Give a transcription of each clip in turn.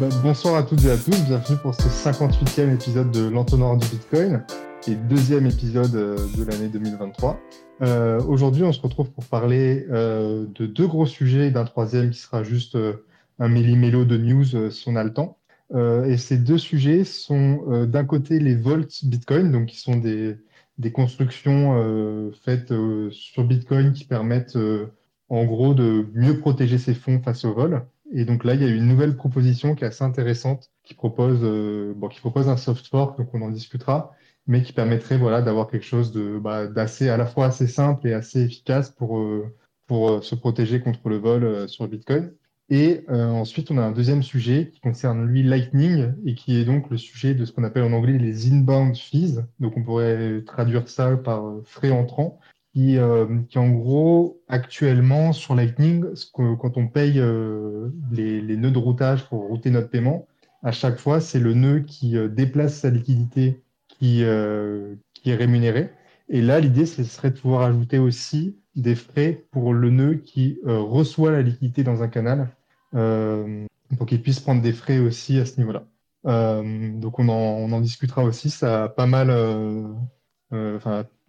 Bah, bonsoir à toutes et à tous, bienvenue pour ce 58e épisode de l'entonnoir du Bitcoin et deuxième épisode euh, de l'année 2023. Euh, Aujourd'hui, on se retrouve pour parler euh, de deux gros sujets et d'un troisième qui sera juste un méli-mélo de news si on a le temps. Et ces deux sujets sont d'un côté les vaults Bitcoin, donc qui sont des, des constructions faites sur Bitcoin qui permettent en gros de mieux protéger ses fonds face au vol. Et donc là, il y a une nouvelle proposition qui est assez intéressante, qui propose, euh, bon, qui propose un soft fork, donc on en discutera, mais qui permettrait voilà, d'avoir quelque chose de, bah, d'assez, à la fois assez simple et assez efficace pour, euh, pour euh, se protéger contre le vol euh, sur Bitcoin. Et ensuite, on a un deuxième sujet qui concerne lui Lightning et qui est donc le sujet de ce qu'on appelle en anglais les inbound fees. Donc on pourrait traduire ça par frais entrants qui, euh, qui en gros, actuellement, sur Lightning, quand on paye euh, les, nœuds de routage pour router notre paiement, à chaque fois, c'est le nœud qui euh, déplace sa liquidité qui, est rémunéré. Et là, l'idée, ce serait de pouvoir ajouter aussi des frais pour le nœud qui reçoit la liquidité dans un canal, pour qu'il puisse prendre des frais aussi à ce niveau-là. donc on en, discutera aussi, ça a pas mal...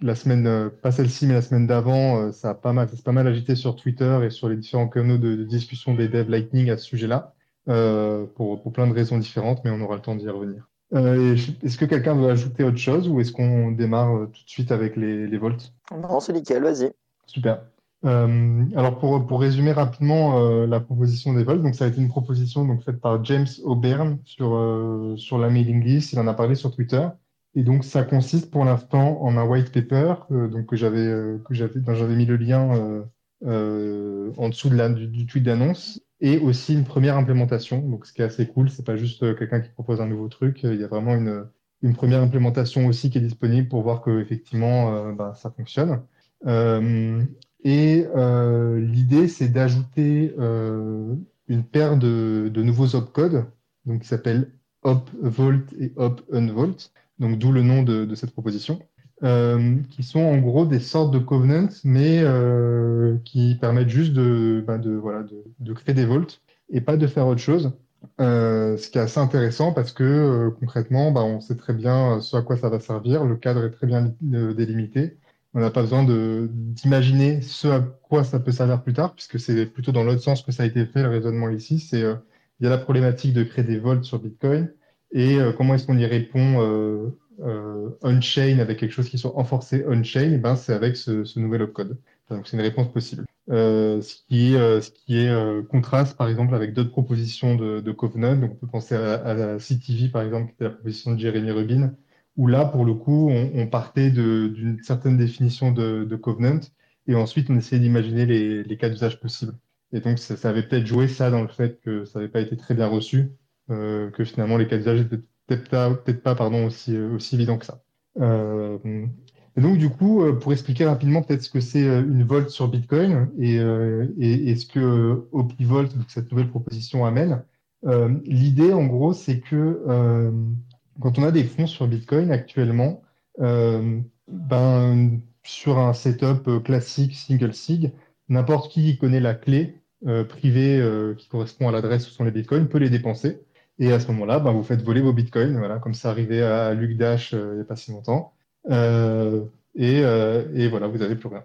la semaine, euh, pas celle-ci, mais la semaine d'avant, euh, ça a pas mal, ça pas mal agité sur Twitter et sur les différents canaux de, de discussion des devs Lightning à ce sujet-là, euh, pour, pour, plein de raisons différentes, mais on aura le temps d'y revenir. Euh, est-ce que quelqu'un veut ajouter autre chose ou est-ce qu'on démarre tout de suite avec les, les volts? Non, c'est nickel, vas-y. Super. Euh, alors pour, pour résumer rapidement euh, la proposition des volts, donc ça a été une proposition donc faite par James O'Byrne sur sur la mailing list. Il en a parlé sur Twitter. Et donc, ça consiste pour l'instant en un white paper euh, donc euh, que j'avais j'avais mis le lien euh, en dessous de la, du, tweet d'annonce et aussi une première implémentation. Donc, ce qui est assez cool, c'est pas juste quelqu'un qui propose un nouveau truc. Il y a vraiment une, une première implémentation aussi qui est disponible pour voir que effectivement bah, ça fonctionne. et l'idée, c'est d'ajouter une paire de, de nouveaux opcodes, donc qui s'appellent op vault et op unvault donc d'où le nom de, de cette proposition, euh, qui sont en gros des sortes de covenants, mais euh, qui permettent juste de, bah de, voilà, de, de, créer des vaults et pas de faire autre chose. Euh, ce qui est assez intéressant parce que euh, concrètement, bah, on sait très bien ce à quoi ça va servir, le cadre est très bien euh, délimité. On n'a pas besoin d'imaginer ce à quoi ça peut servir plus tard, puisque c'est plutôt dans l'autre sens que ça a été fait, le raisonnement ici. C'est euh, il y a la problématique de créer des vaults sur Bitcoin, et euh, comment est-ce qu'on y répond euh, euh, on-chain avec quelque chose qui soit enforcé on-chain? Eh ben, C'est avec ce, nouvel opcode. Donc c'est une réponse possible. Ce qui est, ce qui est contraste par exemple avec d'autres propositions de, Covenant. Donc on peut penser à, à la CTV par exemple, qui était la proposition de Jeremy Rubin, où là pour le coup on, partait d'une certaine définition de, Covenant et ensuite on essayait d'imaginer les, cas d'usage possibles. Et donc ça avait peut-être joué ça dans le fait que ça n'avait pas été très bien reçu euh, que finalement les cas d'usage étaient peut-être pas, pardon, aussi, euh, aussi évidents que ça. Euh, et donc, du coup, pour expliquer rapidement peut-être ce que c'est une Volt sur Bitcoin et, et, et ce que OpiVolt, cette nouvelle proposition, amène, l'idée, en gros, c'est que quand on a des fonds sur Bitcoin actuellement, ben, sur un setup classique single sig, n'importe qui connaît la clé euh, privée euh, qui correspond à l'adresse où sont les bitcoins peut les dépenser. Et à ce moment-là, ben, vous faites voler vos bitcoins, voilà, comme ça arrivait à Luc Dash euh, il n'y a pas si longtemps. Euh, et, euh, et, voilà, vous n'avez plus rien.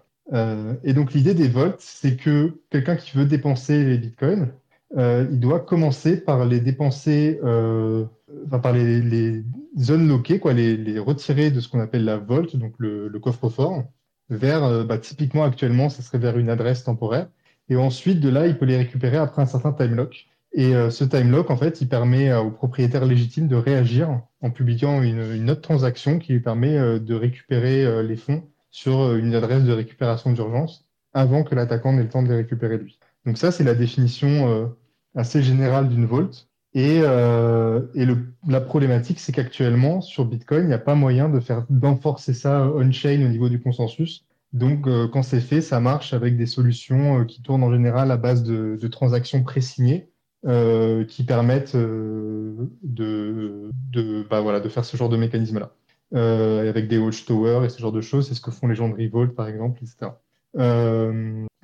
Et donc l'idée des votes, c'est que quelqu'un qui veut dépenser les bitcoins, il doit commencer par les dépenser, enfin, par les, les zones loquées, quoi, les, les, retirer de ce qu'on appelle la volte, donc le, coffre-fort, vers, bah, typiquement actuellement, ça serait vers une adresse temporaire. Et ensuite, de là, il peut les récupérer après un certain time lock. Et euh, ce time lock, en fait, il permet euh, au propriétaire légitime de réagir en publiant une, une autre transaction qui lui permet euh, de récupérer euh, les fonds sur euh, une adresse de récupération d'urgence avant que l'attaquant n'ait le temps de les récupérer lui. Donc ça, c'est la définition assez générale d'une vault. Et, et le, la problématique, c'est qu'actuellement, sur Bitcoin, il n'y a pas moyen de faire d'enforcer ça on-chain au niveau du consensus. Donc, quand c'est fait, ça marche avec des solutions qui tournent en général à base de, de transactions pré-signées euh, qui permettent euh, de, de, bah, voilà, de faire ce genre de mécanisme-là. Euh, avec des watchtowers et ce genre de choses, c'est ce que font les gens de Revolt, par exemple, etc.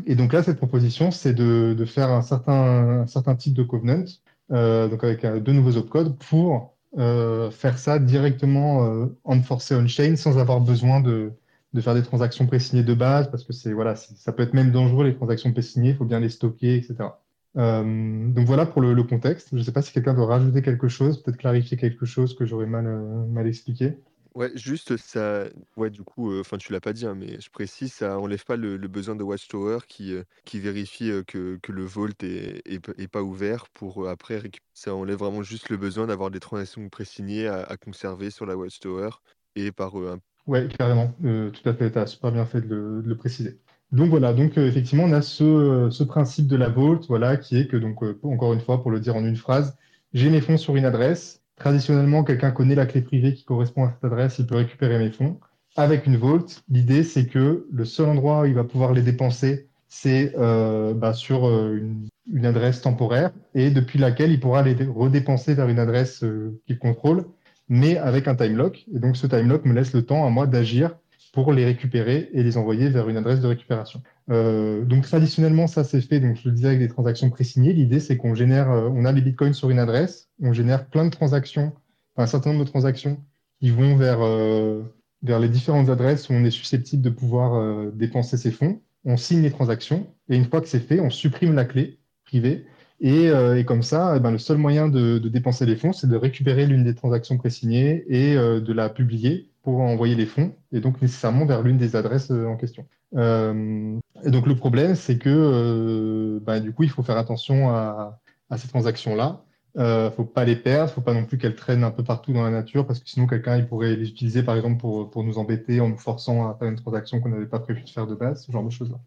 et donc là, cette proposition, c'est de, de, faire un certain, un certain type de covenant donc avec deux nouveaux opcodes, pour faire ça directement en forcé on-chain sans avoir besoin de, de faire des transactions présignées de base, parce que c'est voilà, ça peut être même dangereux les transactions présignées, il faut bien les stocker, etc. Euh, donc voilà pour le, contexte. Je ne sais pas si quelqu'un veut rajouter quelque chose, peut-être clarifier quelque chose que j'aurais mal, euh, mal expliqué. Ouais, juste ça, ouais, du coup, euh, enfin, tu l'as pas dit, hein, mais je précise, ça enlève pas le, besoin de Watchtower qui, qui vérifie que, que le vault est, est, pas ouvert pour après récupérer. Ça enlève vraiment juste le besoin d'avoir des transactions présignées à, conserver sur la Watchtower et par un oui, carrément. Tout à fait. Tu as super bien fait de le, préciser. Donc voilà, donc euh, effectivement, on a ce, ce, principe de la vault, voilà, qui est que, donc, euh, encore une fois, pour le dire en une phrase, j'ai mes fonds sur une adresse. Traditionnellement, quelqu'un connaît la clé privée qui correspond à cette adresse, il peut récupérer mes fonds. Avec une vault, l'idée, c'est que le seul endroit où il va pouvoir les dépenser, c'est bah, sur une, adresse temporaire et depuis laquelle il pourra les redépenser vers une adresse qu'il contrôle mais avec un time lock. Et donc, ce time lock me laisse le temps à moi d'agir pour les récupérer et les envoyer vers une adresse de récupération. Euh, donc, traditionnellement, ça s'est fait, je le disais, avec des transactions présignées. L'idée, c'est qu'on génère, euh, on a les bitcoins sur une adresse, on génère plein de transactions, un certain nombre de transactions qui vont vers, euh, vers les différentes adresses où on est susceptible de pouvoir dépenser ses fonds. On signe les transactions et une fois que c'est fait, on supprime la clé privée euh, et, comme ça, eh ben, le seul moyen de, dépenser les fonds, c'est de récupérer l'une des transactions présignées et euh, de la publier pour envoyer les fonds, et donc nécessairement vers l'une des adresses euh, en question. et donc le problème, c'est que bah, du coup, il faut faire attention à, ces transactions-là. Il ne faut pas les perdre, il ne faut pas non plus qu'elles traînent un peu partout dans la nature, parce que sinon quelqu'un pourrait les utiliser par exemple pour nous embêter en nous forçant à faire une transaction qu'on n'avait pas prévu de faire de base, ce genre de choses-là.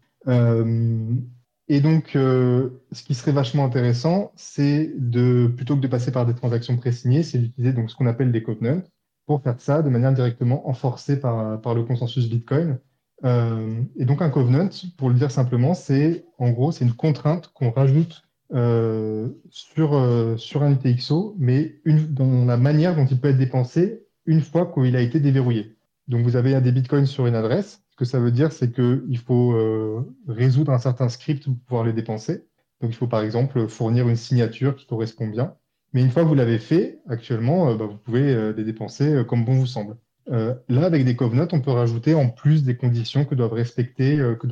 Et donc, euh, ce qui serait vachement intéressant, c'est de, plutôt que de passer par des transactions présignées, c'est d'utiliser donc ce qu'on appelle des covenants pour faire ça de manière directement enforcée par, le consensus Bitcoin. Euh, et donc, un covenant, pour le dire simplement, c'est en gros, c'est une contrainte qu'on rajoute euh, sur, sur un UTXO, mais dans la manière dont il peut être dépensé une fois qu'il a été déverrouillé. Donc, vous avez des bitcoins sur une adresse ce que ça veut dire, c'est qu'il faut euh, résoudre un certain script pour pouvoir les dépenser. Donc, il faut par exemple fournir une signature qui correspond bien. Mais une fois que vous l'avez fait, actuellement, euh, bah, vous pouvez euh, les dépenser comme bon vous semble. là, avec des covenants, on peut rajouter en plus des conditions que doivent respecter, que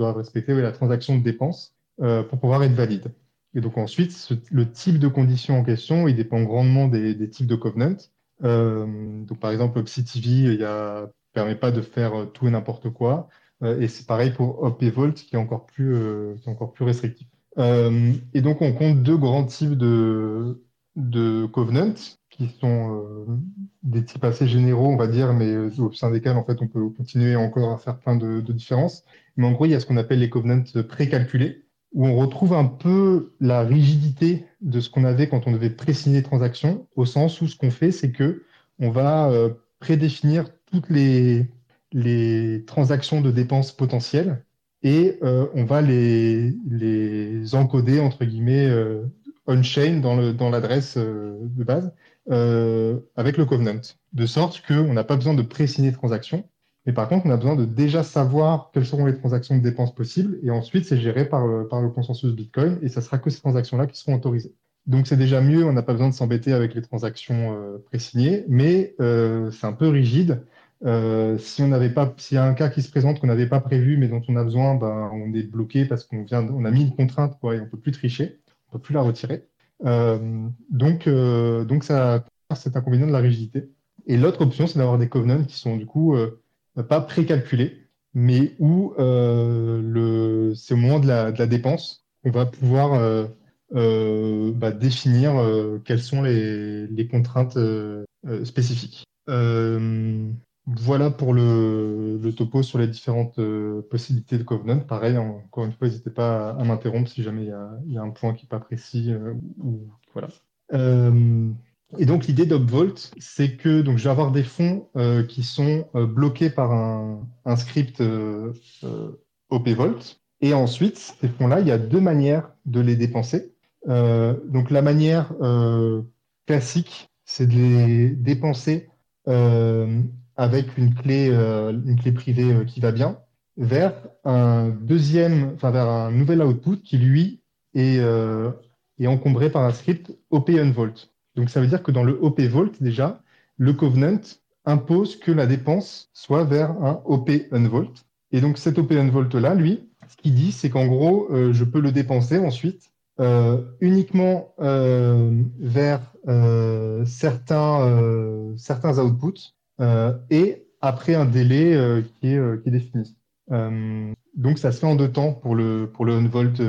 la transaction de dépense pour pouvoir être valide. Et donc ensuite, le type de conditions en question, il dépend grandement des, types de covenants. donc par exemple, OpsiTV, il y a permet pas de faire euh, tout et n'importe quoi. Euh, et c'est pareil pour Hop et Volt qui est encore plus, euh, qui est encore plus restrictif. et donc, on compte deux grands types de, de covenants qui sont des types assez généraux, on va dire, mais au sein desquels, en fait, on peut continuer encore à faire plein de, différences. Mais en gros, il y a ce qu'on appelle les covenants précalculés, où on retrouve un peu la rigidité de ce qu'on avait quand on devait présigner des transactions, au sens où ce qu'on fait, c'est que on va prédéfinir toutes les, transactions de dépenses potentielles et euh, on va les, encoder, entre guillemets, euh, on-chain dans l'adresse euh, de base avec le covenant. De sorte qu'on n'a pas besoin de pré-signer transactions, mais par contre, on a besoin de déjà savoir quelles seront les transactions de dépenses possibles et ensuite, c'est géré par, par le consensus Bitcoin et ça sera que ces transactions-là qui seront autorisées. Donc c'est déjà mieux, on n'a pas besoin de s'embêter avec les transactions pré-signées, mais c'est un peu rigide euh, si on n'avait pas, s'il y a un cas qui se présente qu'on n'avait pas prévu mais dont on a besoin, ben, on est bloqué parce qu'on vient, on a mis une contrainte quoi, et on peut plus tricher, on peut plus la retirer. Euh, donc, euh, donc ça, c'est inconvénient de la rigidité. Et l'autre option, c'est d'avoir des covenants qui sont du coup pas précalculés, mais où le, c'est au moment de la, dépense qu'on va pouvoir bah, définir quelles sont les contraintes spécifiques. Voilà pour le, topo sur les différentes euh, possibilités de Covenant. Pareil, encore une fois, n'hésitez pas à, m'interrompre si jamais il y, a, un point qui n'est pas précis. Euh, voilà. Euh, et donc l'idée d'Upvolt, c'est que donc, je vais avoir des fonds qui sont bloqués par un, un script OPVolt. Et ensuite, ces fonds-là, il y a deux manières de les dépenser. donc la manière classique, c'est de les dépenser avec une clé, euh, une clé privée euh, qui va bien, vers un deuxième, enfin vers un nouvel output qui lui est, euh, est encombré par un script OP Unvault. Donc ça veut dire que dans le OP Vault, déjà, le Covenant impose que la dépense soit vers un OP Unvault. Et donc cet OP Unvault-là, lui, ce qu'il dit, c'est qu'en gros, je peux le dépenser ensuite uniquement vers certains, certains outputs et après un délai qui, est, qui est défini. donc ça se fait en deux temps pour le, pour le Unvault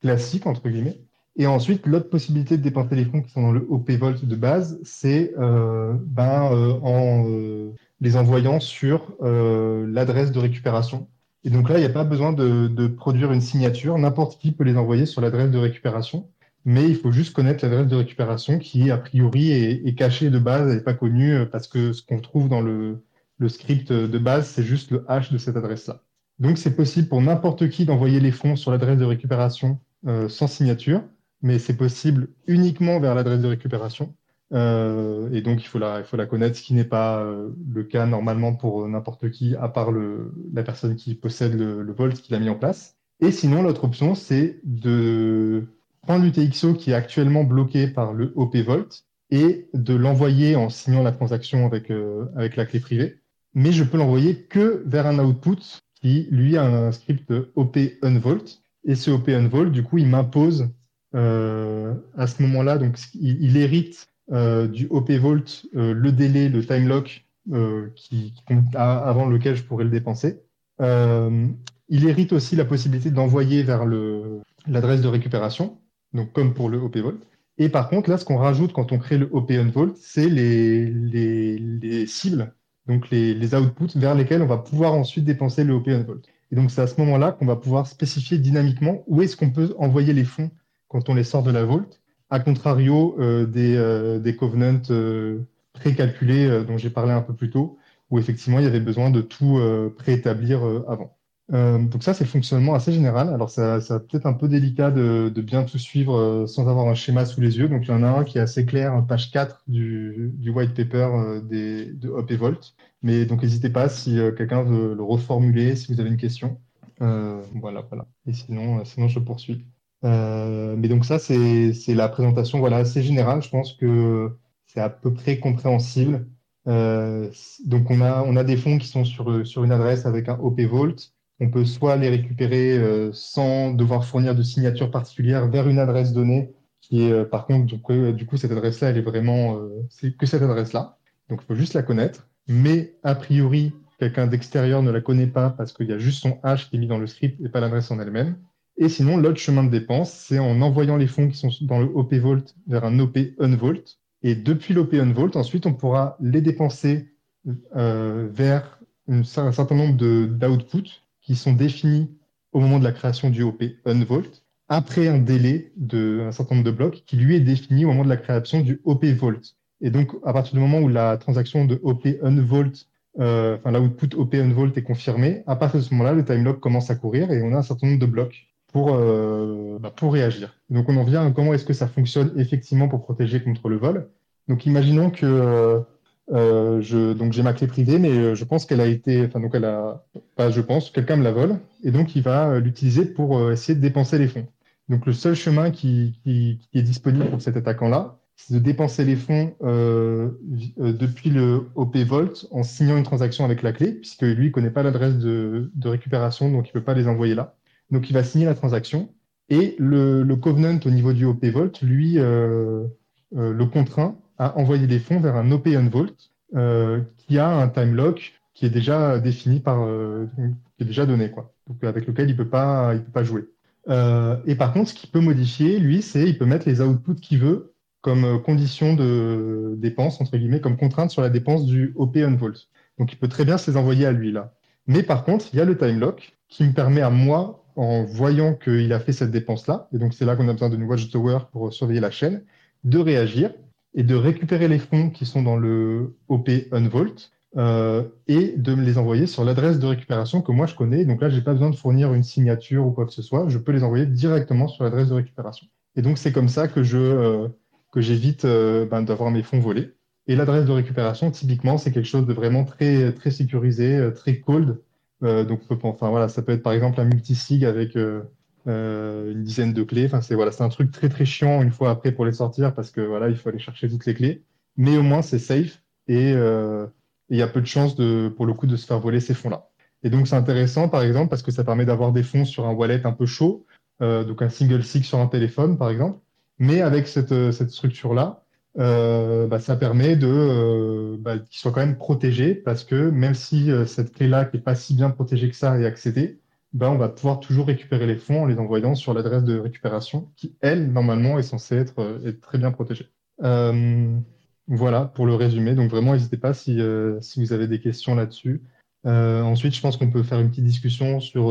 classique, entre guillemets. Et ensuite, l'autre possibilité de dépenser les fonds qui sont dans le OP Vault de base, c'est euh, ben, euh, en euh, les envoyant sur l'adresse de récupération. Et donc là, il n'y a pas besoin de, produire une signature. N'importe qui peut les envoyer sur l'adresse de récupération. Mais il faut juste connaître l'adresse de récupération qui, a priori, est, cachée de base, n'est pas connue parce que ce qu'on trouve dans le, script de base, c'est juste le hash de cette adresse-là. Donc, c'est possible pour n'importe qui d'envoyer les fonds sur l'adresse de récupération sans signature mais c'est possible uniquement vers l'adresse de récupération. Euh, et donc, il faut la, connaître, ce qui n'est pas euh, le cas normalement pour n'importe qui, à part la personne qui possède le, le Volt qui l'a mis en place. Et sinon, l'autre option, c'est de prendre l'UTXO qui est actuellement bloqué par le OP Volt et de l'envoyer en signant la transaction avec, euh, avec la clé privée. Mais je peux l'envoyer que vers un output qui, lui, a un script OP Unvault. Et ce OP Unvault, du coup, il m'impose euh, à ce moment-là, donc il, hérite euh, du OP euh, le délai, le time lock qui, avant lequel je pourrais le dépenser. il hérite aussi la possibilité d'envoyer vers l'adresse de récupération, donc comme pour le OP Vault. Et par contre, là, ce qu'on rajoute quand on crée le OP Vault, c'est les, les, cibles, donc les, les, outputs vers lesquels on va pouvoir ensuite dépenser le OP Vault. Et donc, c'est à ce moment-là qu'on va pouvoir spécifier dynamiquement où est-ce qu'on peut envoyer les fonds quand on les sort de la vault, à contrario euh, des, euh, des, covenants euh, précalculés dont j'ai parlé un peu plus tôt, où effectivement il y avait besoin de tout préétablir avant. Donc ça, c'est le fonctionnement assez général. Alors, ça, ça peut-être un peu délicat de, de, bien tout suivre sans avoir un schéma sous les yeux. Donc, il y en a un qui est assez clair, page 4 du, du white paper des, de Hop et Volt. Mais donc, n'hésitez pas si quelqu'un veut le reformuler, si vous avez une question. voilà, voilà. Et sinon, sinon je poursuis. Euh, mais donc ça, c'est la présentation voilà, assez générale. Je pense que c'est à peu près compréhensible. Euh, donc on a, on a des fonds qui sont sur, sur une adresse avec un OP Vault. On peut soit les récupérer euh, sans devoir fournir de signature particulière vers une adresse donnée, qui est par contre, du coup, cette adresse-là, elle est vraiment, c'est que cette adresse-là. Donc il faut juste la connaître. Mais a priori, quelqu'un d'extérieur ne la connaît pas parce qu'il y a juste son hash qui est mis dans le script et pas l'adresse en elle-même. Et sinon, l'autre chemin de dépense, c'est en envoyant les fonds qui sont dans le OP Vault vers un OP Unvault. Et depuis l'OP Unvault, ensuite, on pourra les dépenser euh, vers un certain nombre d'outputs qui sont définis au moment de la création du OP Unvault, après un délai d'un certain nombre de blocs qui lui est défini au moment de la création du OP Vault. Et donc, à partir du moment où la transaction de OP Unvault, euh, enfin l'output OP Unvault est confirmée, à partir de ce moment-là, le time lock commence à courir et on a un certain nombre de blocs pour, euh, bah, pour réagir. Donc on en vient à comment est-ce que ça fonctionne effectivement pour protéger contre le vol. Donc imaginons que euh, euh, je, donc j'ai ma clé privée, mais je pense qu'elle a été, enfin donc elle a, pas je pense, quelqu'un me la vole, et donc il va l'utiliser pour essayer de dépenser les fonds. Donc le seul chemin qui, qui, est disponible pour cet attaquant-là, c'est de dépenser les fonds depuis le OP Vault en signant une transaction avec la clé, puisque lui, il connaît pas l'adresse de, de, récupération, donc il peut pas les envoyer là. Donc, il va signer la transaction. Et le, Covenant au niveau du OP Vault, lui, euh, euh, le contraint à envoyer les fonds vers un OP Unvault euh, qui a un time lock qui est déjà défini par, qui est déjà donné, quoi. Donc, avec lequel il peut pas, il peut pas jouer. et par contre, ce qu'il peut modifier, lui, c'est il peut mettre les outputs qu'il veut comme condition de dépense, entre guillemets, comme contrainte sur la dépense du OP Unvault. Donc, il peut très bien se les envoyer à lui, là. Mais par contre, il y a le time lock qui me permet à moi, en voyant qu'il a fait cette dépense-là, et donc c'est là qu'on a besoin de Watchtower pour surveiller la chaîne, de réagir et de récupérer les fonds qui sont dans le OP Unvault euh, et de me les envoyer sur l'adresse de récupération que moi je connais. Donc là, je n'ai pas besoin de fournir une signature ou quoi que ce soit, je peux les envoyer directement sur l'adresse de récupération. Et donc c'est comme ça que je euh, que j'évite euh, ben, d'avoir mes fonds volés. Et l'adresse de récupération, typiquement, c'est quelque chose de vraiment très très sécurisé, très cold. Donc, enfin, voilà, ça peut être par exemple un multisig avec, euh, une dizaine de clés. Enfin, c'est voilà, c'est un truc très très chiant une fois après pour les sortir parce que voilà, il faut aller chercher toutes les clés. Mais au moins, c'est safe et il y a peu de chances de, pour le coup de se faire voler ces fonds-là. Et donc, c'est intéressant, par exemple, parce que ça permet d'avoir des fonds sur un wallet un peu chaud, donc un single sig sur un téléphone, par exemple. Mais avec cette, cette structure-là, euh, bah, ça permet de euh, bah, qu'ils soient quand même protégés parce que même si euh, cette clé-là, qui n'est pas si bien protégée que ça, est accédée, bah, on va pouvoir toujours récupérer les fonds en les envoyant sur l'adresse de récupération qui, elle, normalement, est censée être, être très bien protégée. voilà pour le résumé. Donc vraiment, n'hésitez pas si, si vous avez des questions là-dessus. ensuite, je pense qu'on peut faire une petite discussion sur,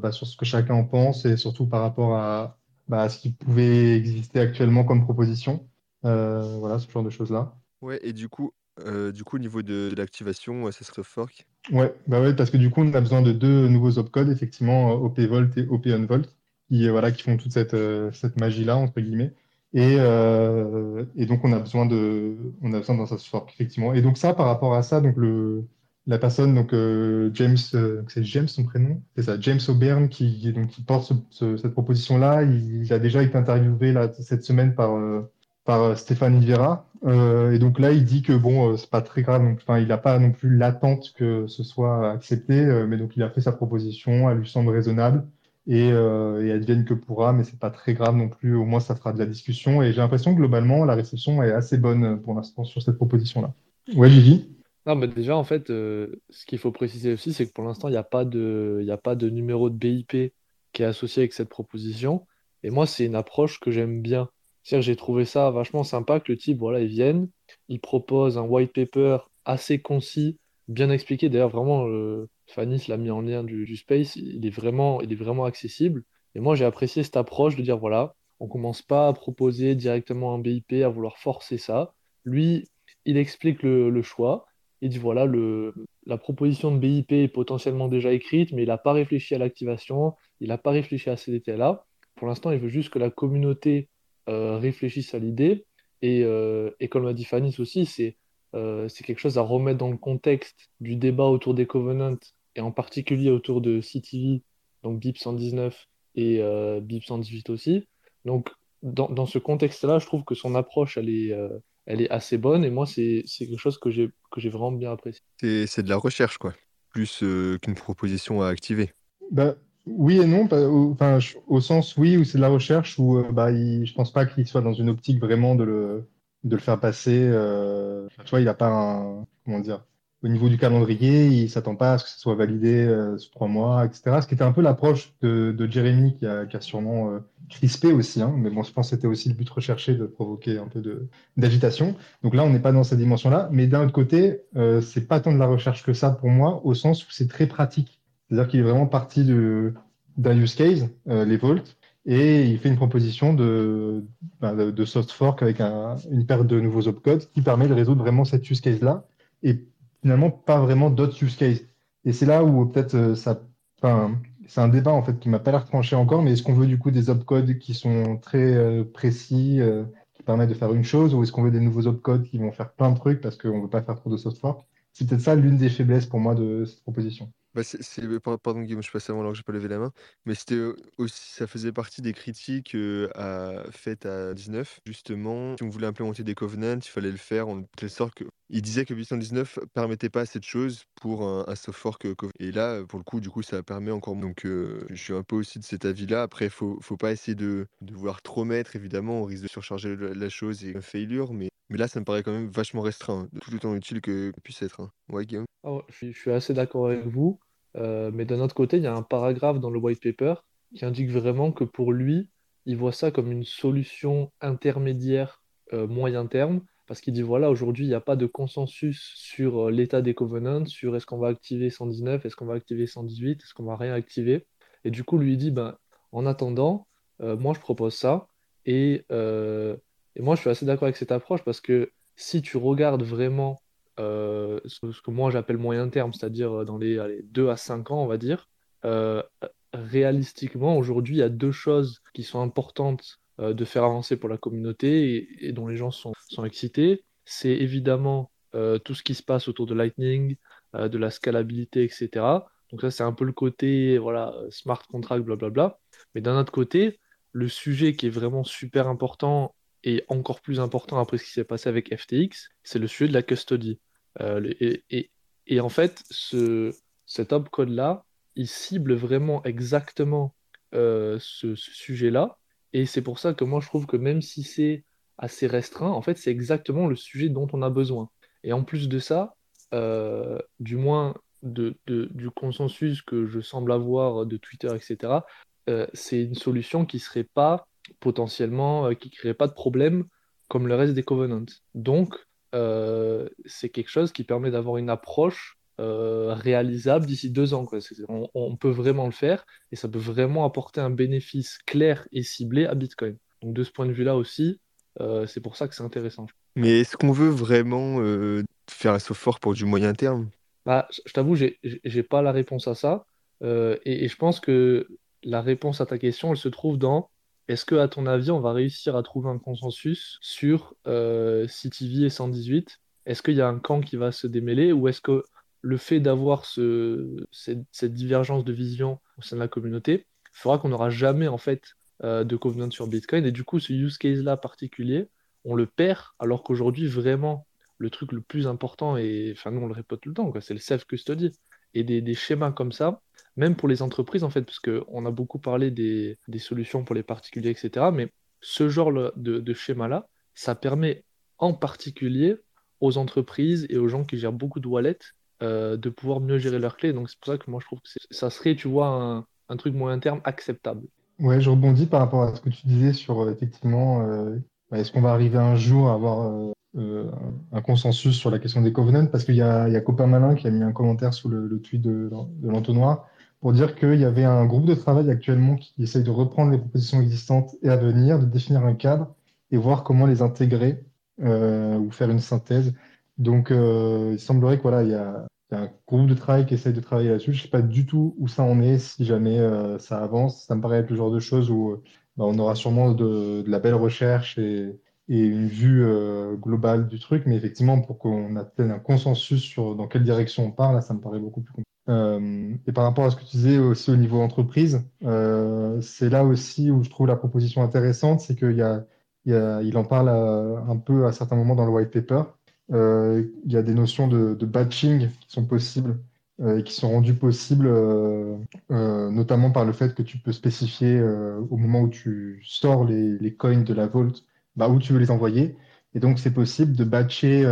bah, sur ce que chacun en pense et surtout par rapport à, à ce qui pouvait exister actuellement comme proposition. Euh, voilà, ce genre de choses-là. Ouais, et du coup, euh, du coup, au niveau de, l'activation, ça serait fork. Ouais, bah ouais, parce que du coup, on a besoin de deux nouveaux opcodes, effectivement, OP-Volt et OP-Unvolt, qui, euh, voilà, qui font toute cette, cette magie-là, entre guillemets. Et, et, donc, on a besoin d'un fork, effectivement. Et donc, ça, par rapport à ça, donc le, la personne, donc James, c'est James son prénom, c'est ça, James O'Byrne, qui, donc, porte cette proposition-là. Il, il, a déjà été interviewé là, cette semaine par par euh, Stéphane Vera. Euh, et donc là, il dit que bon, euh, c'est pas très grave. Il n'a pas non plus l'attente que ce soit accepté, mais donc il a fait sa proposition, elle lui semble raisonnable et, et advienne que pourra, mais c'est pas très grave non plus. Au moins, ça fera de la discussion. Et j'ai l'impression que globalement, la réception est assez bonne pour l'instant sur cette proposition-là. Ouais, Gigi? Non, mais déjà, en fait, ce qu'il faut préciser aussi, c'est que pour l'instant, il n'y a, pas de, a pas de numéro de BIP qui est associé avec cette proposition. Et moi, c'est une approche que j'aime bien. C'est-à-dire j'ai trouvé ça vachement sympa que le type, voilà, il vienne, il propose un white paper assez concis, bien expliqué. D'ailleurs, vraiment, euh, Fanny l'a mis en lien du, space, il est vraiment, il est vraiment accessible. Et moi, j'ai apprécié cette approche de dire, voilà, on commence pas à proposer directement un BIP, à vouloir forcer ça. Lui, il explique le, choix. Il dit, voilà, le, la proposition de BIP est potentiellement déjà écrite, mais il n'a pas réfléchi à l'activation, il n'a pas réfléchi à ces détails-là. Pour l'instant, il veut juste que la communauté réfléchissent à l'idée. Et, euh, et, comme l'a dit Fanny aussi, c'est euh, c'est quelque chose à remettre dans le contexte du débat autour des Covenants, et en particulier autour de CTV, donc BIP 119 et BIP 118 aussi. Donc, dans, dans ce contexte-là, je trouve que son approche, elle est, elle est assez bonne, et moi, c'est quelque chose que j'ai vraiment bien apprécié. C'est de la recherche, quoi, plus qu'une proposition à activer. Bah, oui et non, au sens oui, où c'est de la recherche, où euh, bah, je pense pas qu'il soit dans une optique vraiment de le, faire passer. Euh, tu vois, il n'a pas un. Comment dire Au niveau du calendrier, il s'attend pas à ce que ce soit validé euh, sous trois mois, etc. Ce qui était un peu l'approche de, Jérémy, qui a, a sûrement crispé aussi. Hein, mais bon, je pense que c'était aussi le but recherché de provoquer un peu d'agitation. Donc là, on n'est pas dans cette dimension-là. Mais d'un autre côté, c'est pas tant de la recherche que ça pour moi, au sens où c'est très pratique. C'est-à-dire qu'il est vraiment parti d'un use case, euh, les Vault, et il fait une proposition de, ben, soft fork avec une paire de nouveaux opcodes qui permet de résoudre vraiment cette use case-là et finalement pas vraiment d'autres use cases. Et c'est là où peut-être euh, ça. C'est un débat en fait qui m'a pas l'air tranché encore, mais est-ce qu'on veut du coup des opcodes qui sont très euh, précis, qui permettent de faire une chose, ou est-ce qu'on veut des nouveaux opcodes qui vont faire plein de trucs parce qu'on veut pas faire trop de soft fork? C'est peut-être ça l'une des faiblesses pour moi de cette proposition. Bah, c'est pardon Guillaume, je passe avant alors que j'ai pas levé la main, mais c'était, aussi ça faisait partie des critiques, à faites à 19. Justement, si on voulait implémenter des covenants, il fallait le faire en telle sorte que il disait que 819 permettait pas cette chose pour un un soft fork, et là, pour le coup, du coup, ça permet encore donc je suis un peu aussi de cet avis-là. Après, faut faut pas essayer de de vouloir trop mettre évidemment, on risque de surcharger la chose et un failure, mais mais là, ça me paraît quand même vachement restreint, tout autant utile que puisse être, hein. Ouais, Guillaume? Ah je suis assez d'accord avec vous. Euh, mais d'un autre côté, il y a un paragraphe dans le white paper qui indique vraiment que pour lui, il voit ça comme une solution intermédiaire euh, moyen terme, parce qu'il dit voilà, aujourd'hui, il n'y a pas de consensus sur euh, l'état des covenants, sur est-ce qu'on va activer 119, est-ce qu'on va activer 118, est-ce qu'on va rien activer. Et du coup, lui, dit ben, en attendant, moi, je propose ça. Et, et moi, je suis assez d'accord avec cette approche parce que si tu regardes vraiment euh, ce, que moi j'appelle moyen terme, c'est-à-dire euh, dans les 2 à 5 ans, on va dire, euh, réalistiquement, aujourd'hui, il y a deux choses qui sont importantes de faire avancer pour la communauté et, dont les gens sont, sont excités. C'est évidemment tout ce qui se passe autour de Lightning, de la scalabilité, etc. Donc ça, c'est un peu le côté voilà, smart contract, blablabla. Mais d'un autre côté, le sujet qui est vraiment super important et encore plus important après ce qui s'est passé avec FTX, c'est le sujet de la custody. Euh, et, en fait, ce, cet opcode-là, il cible vraiment exactement euh, ce, sujet-là. Et c'est pour ça que moi, je trouve que même si c'est assez restreint, en fait, c'est exactement le sujet dont on a besoin. Et en plus de ça, euh, du moins de, du consensus que je semble avoir de Twitter, etc., c'est une solution qui serait pas potentiellement, qui créerait pas de problème comme le reste des covenants. Donc, euh, c'est quelque chose qui permet d'avoir une approche euh, réalisable d'ici deux ans. Quoi. On, peut vraiment le faire et ça peut vraiment apporter un bénéfice clair et ciblé à Bitcoin. Donc de ce point de vue-là aussi, euh, c'est pour ça que c'est intéressant. Mais est-ce qu'on veut vraiment faire un saut fort pour du moyen terme? Bah, Je t'avoue, j'ai pas la réponse à ça. et, je pense que la réponse à ta question, elle se trouve dans est-ce que, à ton avis, on va réussir à trouver un consensus sur euh, CTV et 118 Est-ce qu'il y a un camp qui va se démêler ou est-ce que le fait d'avoir ce, cette, divergence de vision au sein de la communauté fera qu'on n'aura jamais en fait euh, de covenant sur Bitcoin et du coup ce use case là particulier on le perd alors qu'aujourd'hui vraiment le truc le plus important et enfin nous on le répète tout le temps c'est le self custody et des, des, schémas comme ça même pour les entreprises, en fait, parce qu'on a beaucoup parlé des, solutions pour les particuliers, etc. Mais ce genre de, schéma-là, ça permet en particulier aux entreprises et aux gens qui gèrent beaucoup de wallets euh, de pouvoir mieux gérer leurs clés. Donc c'est pour ça que moi je trouve que ça serait, tu vois, un, truc moyen terme acceptable. Ouais, je rebondis par rapport à ce que tu disais sur euh, effectivement, euh, est-ce qu'on va arriver un jour à avoir un consensus sur la question des covenants? Parce qu'il y a, a Copain Malin qui a mis un commentaire sous le, tweet de, l'entonnoir pour dire qu'il y avait un groupe de travail actuellement qui essaye de reprendre les propositions existantes et à venir, de définir un cadre et voir comment les intégrer euh, ou faire une synthèse. Donc, euh, il semblerait que voilà, il y, a, un groupe de travail qui essaye de travailler là-dessus. Je ne sais pas du tout où ça en est, si jamais euh, ça avance. Ça me paraît être le genre de choses où bah, on aura sûrement de, la belle recherche et, une vue globale du truc, mais effectivement, pour qu'on atteigne un consensus sur dans quelle direction on part, là, ça me paraît beaucoup plus compliqué. Euh, et par rapport à ce que tu disais aussi au niveau entreprise, euh, c'est là aussi où je trouve la proposition intéressante, c'est qu'il y a, il, en parle un peu à certains moments dans le white paper. Euh, il y a des notions de, de batching qui sont possibles et qui sont rendues possibles notamment par le fait que tu peux spécifier au moment où tu sors les, les coins de la vault bah, où tu veux les envoyer. Et donc c'est possible de batcher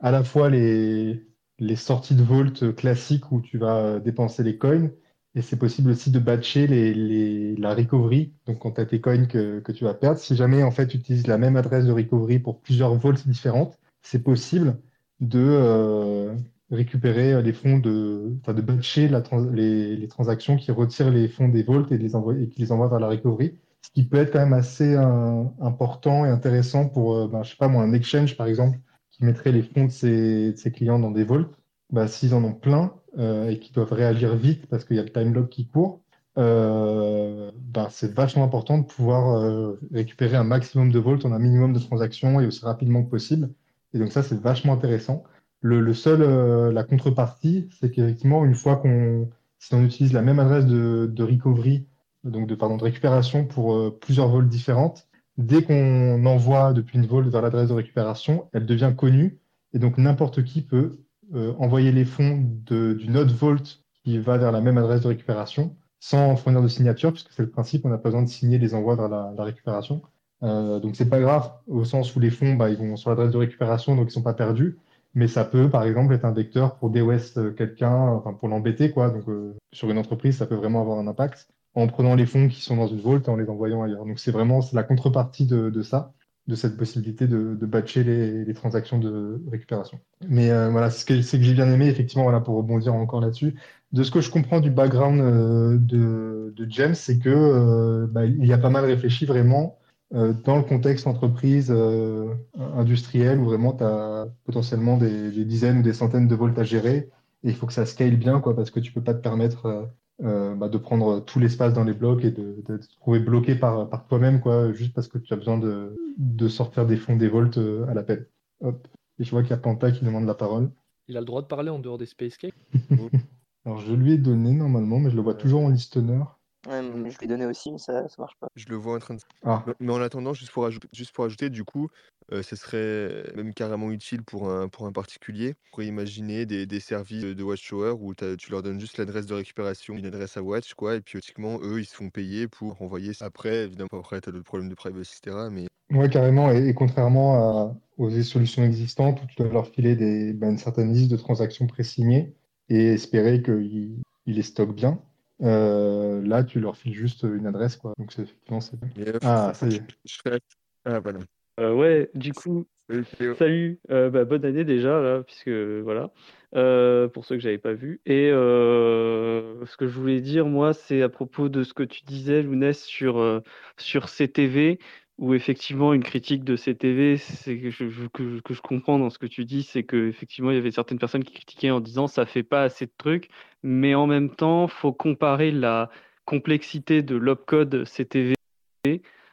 à la fois les, les sorties de Vault classiques où tu vas dépenser les coins. Et c'est possible aussi de batcher les, la recovery, donc quand tu as tes coins que, que, tu vas perdre. Si jamais en fait tu utilises la même adresse de recovery pour plusieurs vaults différentes, c'est possible de euh, récupérer les fonds, de, enfin de batcher les, les, transactions qui retirent les fonds des vaults et, les envoient, et qui les envoient vers la recovery. Ce qui peut être quand même assez euh, important et intéressant pour, euh, ben, je sais pas moi, un exchange par exemple, mettrait les fonds de ses, clients dans des vaults, bah, s'ils en ont plein euh, et qu'ils doivent réagir vite parce qu'il y a le time lock qui court, euh, bah, c'est vachement important de pouvoir euh, récupérer un maximum de volts en un minimum de transactions et aussi rapidement que possible. Et donc ça, c'est vachement intéressant. Le, seul, la contrepartie, c'est qu'effectivement, une fois qu'on, si on utilise la même adresse de, de recovery, donc de, récupération pour plusieurs volts différentes, dès qu'on envoie depuis une vol vers l'adresse de récupération, elle devient connue et donc n'importe qui peut euh, envoyer les fonds d'une autre vault qui va vers la même adresse de récupération sans fournir de signature, puisque c'est le principe, on n'a pas besoin de signer les envois vers la, récupération. Euh, donc c'est pas grave au sens où les fonds bah, ils vont sur l'adresse de récupération, donc ils sont pas perdus. Mais ça peut, par exemple, être un vecteur pour DOS quelqu'un, enfin pour l'embêter, quoi. Donc euh, sur une entreprise, ça peut vraiment avoir un impact en prenant les fonds qui sont dans une vault et en les envoyant ailleurs. Donc c'est vraiment la contrepartie de, ça, de cette possibilité de, batcher les, transactions de récupération. Mais euh, voilà, ce que, que j'ai bien aimé, effectivement, voilà, pour rebondir encore là-dessus. De ce que je comprends du background euh, de, James, c'est que euh, bah, il y a pas mal réfléchi vraiment dans le contexte entreprise industrielle où vraiment tu as potentiellement des, des, dizaines ou des centaines de volts à gérer et il faut que ça scale bien quoi parce que tu peux pas te permettre euh, bah, de prendre tout l'espace dans les blocs et de, de, te trouver bloqué par, par toi-même, quoi, juste parce que tu as besoin de, de sortir des fonds des volts euh, à l'appel. Hop. Et je vois qu'il y a Panta qui demande la parole. Il a le droit de parler en dehors des Space Cake Alors je lui ai donné normalement, mais je le vois toujours en listener. Ouais, mais je l'ai donné aussi, mais ça, ça marche pas. Je le vois en train de. Ah, Mais en attendant, juste pour ajouter, juste pour ajouter, du coup, euh, ce serait même carrément utile pour un, pour un particulier. On pourrait imaginer des, des services de Watchtower où t'as- tu leur donnes juste l'adresse de récupération, une adresse à Watch, quoi, et puis automatiquement, eux, ils se font payer pour envoyer. ça. Après, évidemment, après, tu as d'autres problèmes de privacy, etc. Mais ouais, carrément. Et, et contrairement à- aux solutions existantes où tu dois leur filer des, ben, une certaine liste de transactions pré-signées et espérer qu'ils ils les stockent bien, euh, là, tu leur files juste une adresse, quoi. Donc, c'est effectivement, c'est bien. mais, euh, Ah, ça y est. Ah, voilà. Euh, ouais, du coup, Salut, euh, bah, bonne année déjà, là, puisque voilà, Euh, pour ceux que j'avais pas vu. Et euh, ce que je voulais dire, moi, c'est à propos de ce que tu disais, Lounès, sur, euh, sur CTV, où effectivement, une critique de CTV, c'est que je, que, que comprends dans ce que tu dis, c'est qu'effectivement, il y avait certaines personnes qui critiquaient en disant ça fait pas assez de trucs, mais en même temps, faut comparer la complexité de l'opcode CTV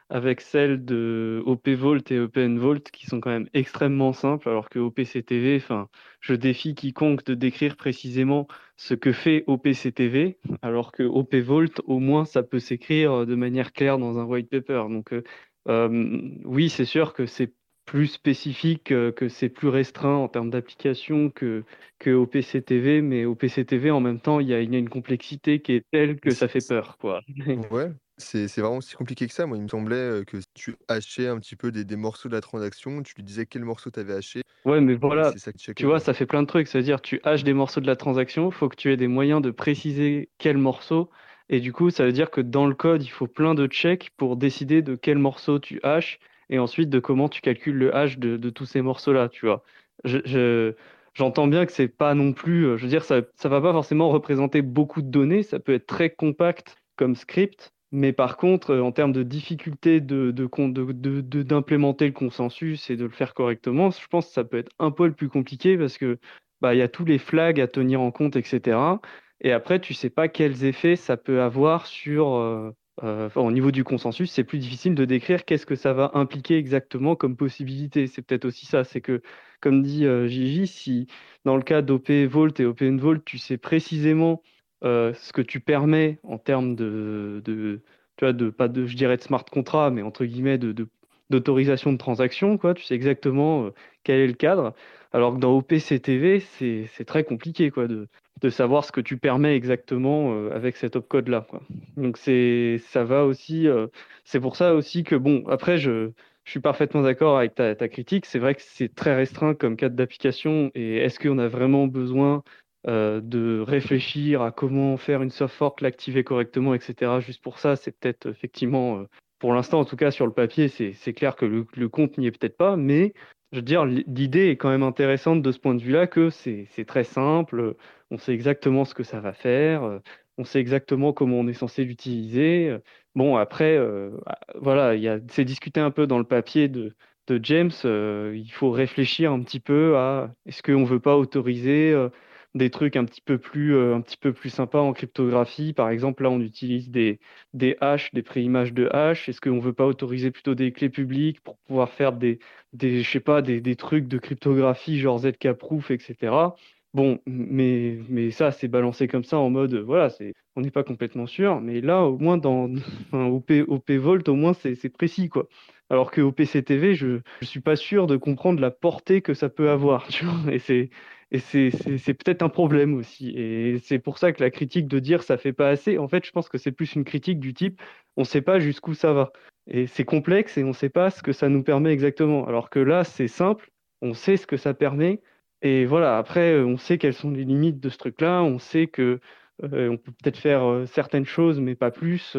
avec celle de OP-Volt et OpenVolt qui sont quand même extrêmement simples, alors que OPCTV, enfin, je défie quiconque de décrire précisément ce que fait OPCTV, alors que OP-Volt, au moins, ça peut s'écrire de manière claire dans un white paper. Donc, euh, oui, c'est sûr que c'est plus spécifique, euh, que c'est plus restreint en termes d'application que, que OPCTV, mais OPCTV, en même temps, il y a, il y a une complexité qui est telle que ça fait peur, quoi. Ouais, c'est vraiment aussi compliqué que ça. Moi, il me semblait euh, que si tu hachais un petit peu des, des morceaux de la transaction, tu lui disais quel morceau tu avais haché, Ouais, mais voilà, ça tu vois, ça fait plein de trucs. C'est-à-dire, tu haches des morceaux de la transaction, il faut que tu aies des moyens de préciser quel morceau. Et du coup, ça veut dire que dans le code, il faut plein de checks pour décider de quel morceau tu hashes et ensuite de comment tu calcules le hash de, tous ces morceaux-là, tu vois. Je, je- j'entends bien que c'est pas non plus, euh, je veux dire, ça, ça va pas forcément représenter beaucoup de données, ça peut être très compact comme script, mais par contre, euh, en termes de difficulté de, con- de- de- d'implémenter le consensus et de le faire correctement, je pense que ça peut être un le plus compliqué parce que bah, il y a tous les flags à tenir en compte, etc. Et après, tu sais pas quels effets ça peut avoir sur, euh, euh, au niveau du consensus, c'est plus difficile de décrire qu'est-ce que ça va impliquer exactement comme possibilité. C'est peut-être aussi ça, c'est que, comme dit euh, Gigi, si dans le cas d'OP Volt et OpenVolt, tu sais précisément euh, ce que tu permets en termes de, tu vois, de, pas de, je dirais de smart contract, mais entre guillemets de, d'autorisation de transaction, quoi. Tu sais exactement quel est le cadre. Alors que dans OPCTV, c'est très compliqué, quoi, de, de savoir ce que tu permets exactement euh, avec cet opcode-là, quoi. Donc c'est, ça va aussi, euh, c'est pour ça aussi que, bon, après, je, suis parfaitement d'accord avec ta, critique. C'est vrai que c'est très restreint comme cadre d'application. Et est-ce qu'on a vraiment besoin euh, de réfléchir à comment faire une soft fork, l'activer correctement, etc. Juste pour ça, c'est peut-être effectivement, pour l'instant en tout cas sur le papier, c'est c'est clair que le, le compte n'y est peut-être pas, mais je veux dire, l'idée est quand même intéressante de ce point de vue-là que c'est très simple, on sait exactement ce que ça va faire, on sait exactement comment on est censé l'utiliser. Bon, après, euh, ah, voilà, c'est discuté un peu dans le papier de, de James, euh, il faut réfléchir un petit peu à est-ce qu'on ne veut pas autoriser euh, des trucs un petit peu plus, euh, un petit peu plus sympas en cryptographie. Par exemple, là, on utilise des, des hashes, des préimages de hash. Est-ce qu'on ne veut pas autoriser plutôt des clés publiques pour pouvoir faire des, des, je sais pas, des, des trucs de cryptographie genre ZK-proof, etc. Bon, mais, mais ça, c'est balancé comme ça en mode, voilà, c'est, on n'est pas complètement sûr. Mais là, au moins, dans enfin, OP, OP Volt, au moins, c'est précis, quoi. Alors que OPCTV, je ne suis pas sûr de comprendre la portée que ça peut avoir, tu vois. Et c'est et c'est peut-être un problème aussi. Et c'est pour ça que la critique de dire ça fait pas assez, en fait, je pense que c'est plus une critique du type on ne sait pas jusqu'où ça va. Et c'est complexe et on ne sait pas ce que ça nous permet exactement. Alors que là, c'est simple, on sait ce que ça permet. Et voilà, après, euh, on sait quelles sont les limites de ce truc-là, on sait que euh, on peut peut-être faire euh, certaines choses, mais pas plus.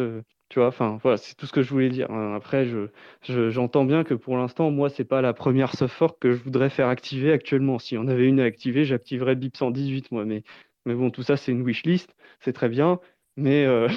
Tu vois, enfin, voilà, c'est tout ce que je voulais dire. hein. Après, je, je- j'entends bien que pour l'instant, moi, c'est pas la première soft fork que je voudrais faire activer actuellement. Si on avait une à activer, j'activerais BIP 118, moi. Mais, mais bon, tout ça, c'est une wishlist, c'est très bien. Mais euh,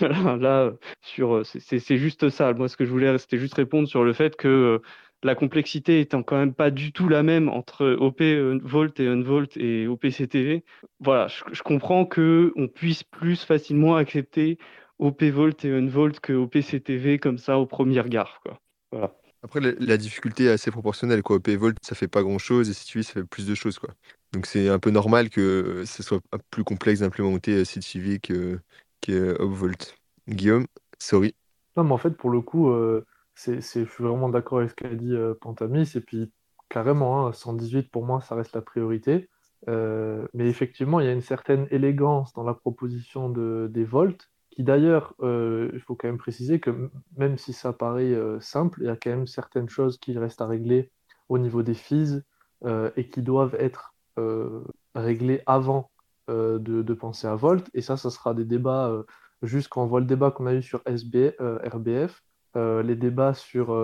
là, sur, euh, c'est juste ça. Moi, ce que je voulais, c'était juste répondre sur le fait que euh, la complexité étant quand même pas du tout la même entre OP Volt et Unvolt et OPCTV, voilà, je, je comprends que on puisse plus facilement accepter OP Volt et Unvolt que OPCTV comme ça au premier regard, quoi. Voilà. Après, la, la difficulté est assez proportionnelle, quoi. OP-Volt, ça fait pas grand-chose, et CTV, ça fait plus de choses, quoi. Donc c'est un peu normal que euh, ce soit un- plus complexe d'implémenter euh, CTV que, que euh, Upvolt. Guillaume, sorry. Non, mais en fait, pour le coup, euh, c'est, c'est- je suis vraiment d'accord avec ce qu'a dit euh, Pantamis. Et puis, carrément, hein, 118, pour moi, ça reste la priorité. Euh, mais effectivement, il y a une certaine élégance dans la proposition de, des volts, qui d'ailleurs, euh, il faut quand même préciser que même si ça paraît euh, simple, il y a quand même certaines choses qui restent à régler au niveau des fees euh, et qui doivent être réglées avant de, penser à Volt. Et ça, ça sera des débats, juste quand on voit le débat qu'on a eu sur SB, RBF, les débats sur,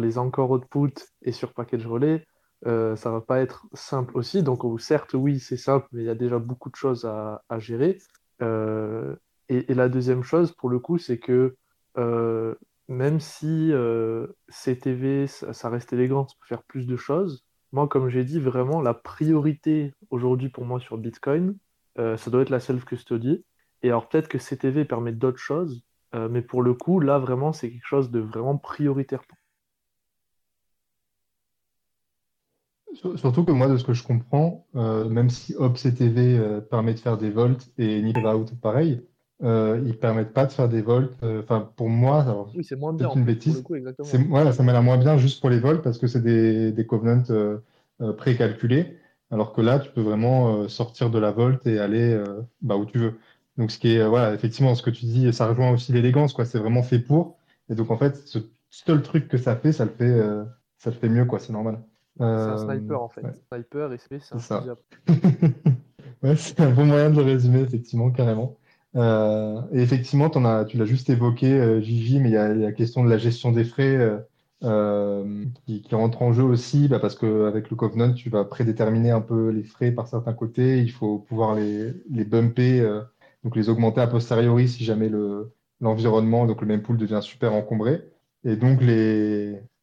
les encore output et sur package relay, euh, ça va pas être simple aussi. Donc, ou- certes, oui, c'est simple, mais il y a déjà beaucoup de choses à gérer. Et, la deuxième chose, pour le coup, c'est que euh, même si euh, CTV, ça, reste élégant, ça peut faire plus de choses. Moi, comme j'ai dit, vraiment, la priorité aujourd'hui pour moi sur Bitcoin, euh, ça doit être la self-custody. Et alors, peut-être que CTV permet d'autres choses, mais pour le coup, là, vraiment, c'est quelque chose de vraiment prioritaire. Sur- Surtout que moi, de ce que je comprends, même si OpCTV euh, permet de faire des volts et Out pareil, euh, ils permettent pas de faire des volts. euh, Enfin, pour moi, alors, Oui, c'est moins bien, en une bêtise. coup, voilà, ça m'a l'air moins bien juste pour les vols parce que c'est des, des covenants euh, euh, précalculés, alors que là, tu peux vraiment euh, sortir de la volte et aller bah, où tu veux. Donc, ce qui est, voilà, effectivement, ce que tu dis, ça rejoint aussi l'élégance, quoi. C'est vraiment fait pour. Et donc, en fait, ce seul truc que ça fait, ça le fait, ça le fait mieux, quoi. C'est normal. C'est un sniper, en fait. ouais. Sniper, c'est un ça. Ouais, c'est un bon moyen de le résumer, effectivement, carrément. Euh, et effectivement, tu l'as juste évoqué, euh, Gigi, mais il y a la question de la gestion des frais euh, euh, qui, rentre en jeu aussi, bah, parce qu'avec le Covenant, tu vas prédéterminer un peu les frais par certains côtés. Il faut pouvoir les, les bumper, euh, donc les augmenter a posteriori si jamais le, l'environnement, donc le mempool devient super encombré. Et donc,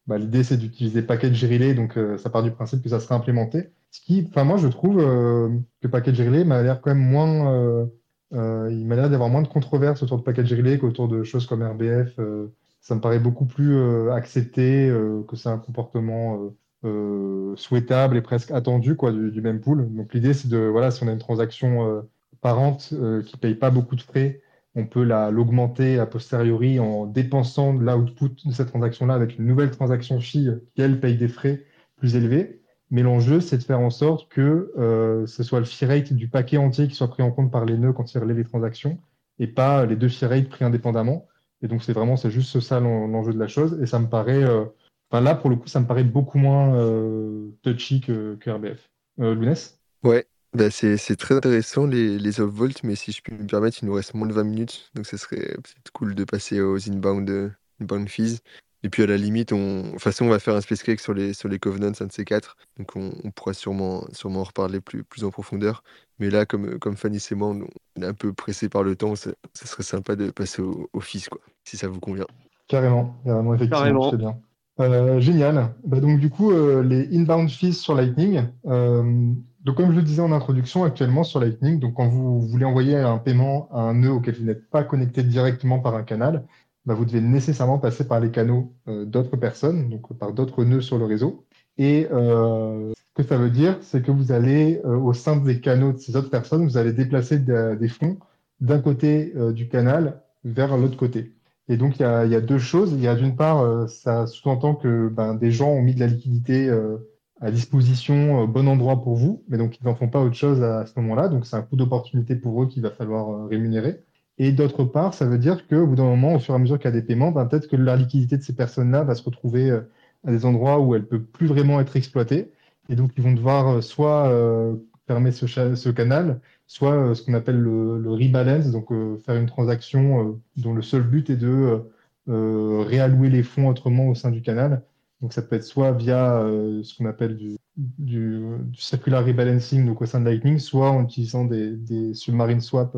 bah, l'idée, c'est d'utiliser Package Relay, donc euh, ça part du principe que ça sera implémenté. Ce qui, enfin, moi, je trouve que Package Relay m'a l'air quand même moins. Euh, il m'a l'air d'avoir moins de controverses autour de Package Relay qu'autour de choses comme RBF. euh, ça me paraît beaucoup plus euh, accepté, que c'est un comportement souhaitable et presque attendu quoi, du, même pool. Donc l'idée, c'est de, voilà, si on a une transaction parente qui paye pas beaucoup de frais, on peut la, l'augmenter a posteriori en dépensant l'output de cette transaction-là avec une nouvelle transaction fille qui, elle, paye des frais plus élevés. Mais l'enjeu, c'est de faire en sorte que euh, ce soit le fee rate du paquet entier qui soit pris en compte par les nœuds quand ils relaient les transactions et pas les deux fee rates pris indépendamment. Et donc, c'est vraiment, c'est juste ça l'en- l'enjeu de la chose. Et ça me paraît, euh, enfin là, pour le coup, ça me paraît beaucoup moins euh, touchy que, RBF. Lounès? Ouais, bah c'est très intéressant les, off-volt, mais si je puis me permettre, il nous reste moins de 20 minutes, donc ce serait peut-être cool de passer aux inbound, inbound fees. Et puis à la limite, on... de toute façon, on va faire un space cake sur les, sur les covenants, un de ces quatre, donc on, on pourra sûrement, sûrement en reparler plus, plus en profondeur. Mais là, comme, comme Fanny et moi, on est un peu pressé par le temps, ça, ça serait sympa de passer au, au fees, quoi, si ça vous convient. Carrément, carrément, effectivement, Carrément. c'est bien. Euh, génial. Bah, donc du coup, euh, les inbound fees sur Lightning. euh, donc comme je le disais en introduction, actuellement sur Lightning, donc quand vous voulez envoyer un paiement à un nœud auquel vous n'êtes pas connecté directement par un canal, bah, vous devez nécessairement passer par les canaux euh, d'autres personnes, donc par d'autres nœuds sur le réseau. Et euh, ce que ça veut dire, c'est que vous allez, euh, au sein des canaux de ces autres personnes, vous allez déplacer de- des fonds d'un côté euh, du canal vers l'autre côté. Et donc, il y a, deux choses. Il y a d'une part, euh, ça sous-entend que ben, des gens ont mis de la liquidité euh, à disposition bon endroit pour vous, mais donc ils n'en font pas autre chose à ce moment-là. Donc, c'est un coût d'opportunité pour eux qu'il va falloir euh, rémunérer. Et d'autre part, ça veut dire qu'au bout d'un moment, au fur et à mesure qu'il y a des paiements, ben, peut-être que la liquidité de ces personnes-là va se retrouver euh, à des endroits où elle peut plus vraiment être exploitée. Et donc, ils vont devoir euh, soit euh, fermer ce, canal, soit ce qu'on appelle le, le rebalance, donc faire une transaction dont le seul but est de réallouer les fonds autrement au sein du canal. Donc ça peut être soit via ce qu'on appelle du, circular rebalancing donc au sein de Lightning, soit en utilisant des, des submarine swaps,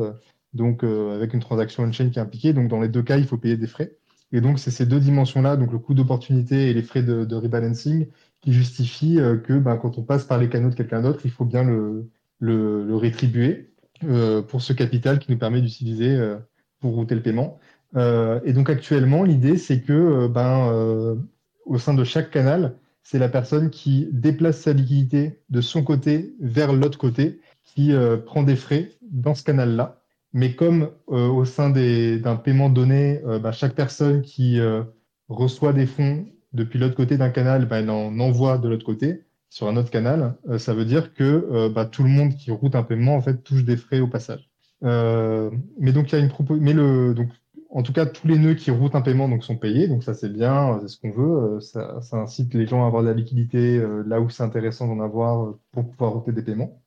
donc euh, avec une transaction on-chain qui est impliquée. Donc dans les deux cas, il faut payer des frais. Et donc c'est ces deux dimensions-là, donc le coût d'opportunité et les frais de, rebalancing, qui justifient euh, que ben, quand on passe par les canaux de quelqu'un d'autre, il faut bien le, le, le rétribuer euh, pour ce capital qui nous permet d'utiliser euh, pour router le paiement. Euh, et donc actuellement, l'idée, c'est que ben, au sein de chaque canal, c'est la personne qui déplace sa liquidité de son côté vers l'autre côté qui prend des frais dans ce canal-là. Mais comme euh, au sein d'un paiement donné, euh, bah, chaque personne qui euh, reçoit des fonds depuis l'autre côté d'un canal, bah, elle en envoie de l'autre côté sur un autre canal, ça veut dire que bah, tout le monde qui route un paiement en fait touche des frais au passage. Mais donc il y a une propo- mais le donc en tout cas tous les nœuds qui routent un paiement donc sont payés, donc ça c'est bien, c'est ce qu'on veut. Ça, incite les gens à avoir de la liquidité là où c'est intéressant d'en avoir pour pouvoir router des paiements.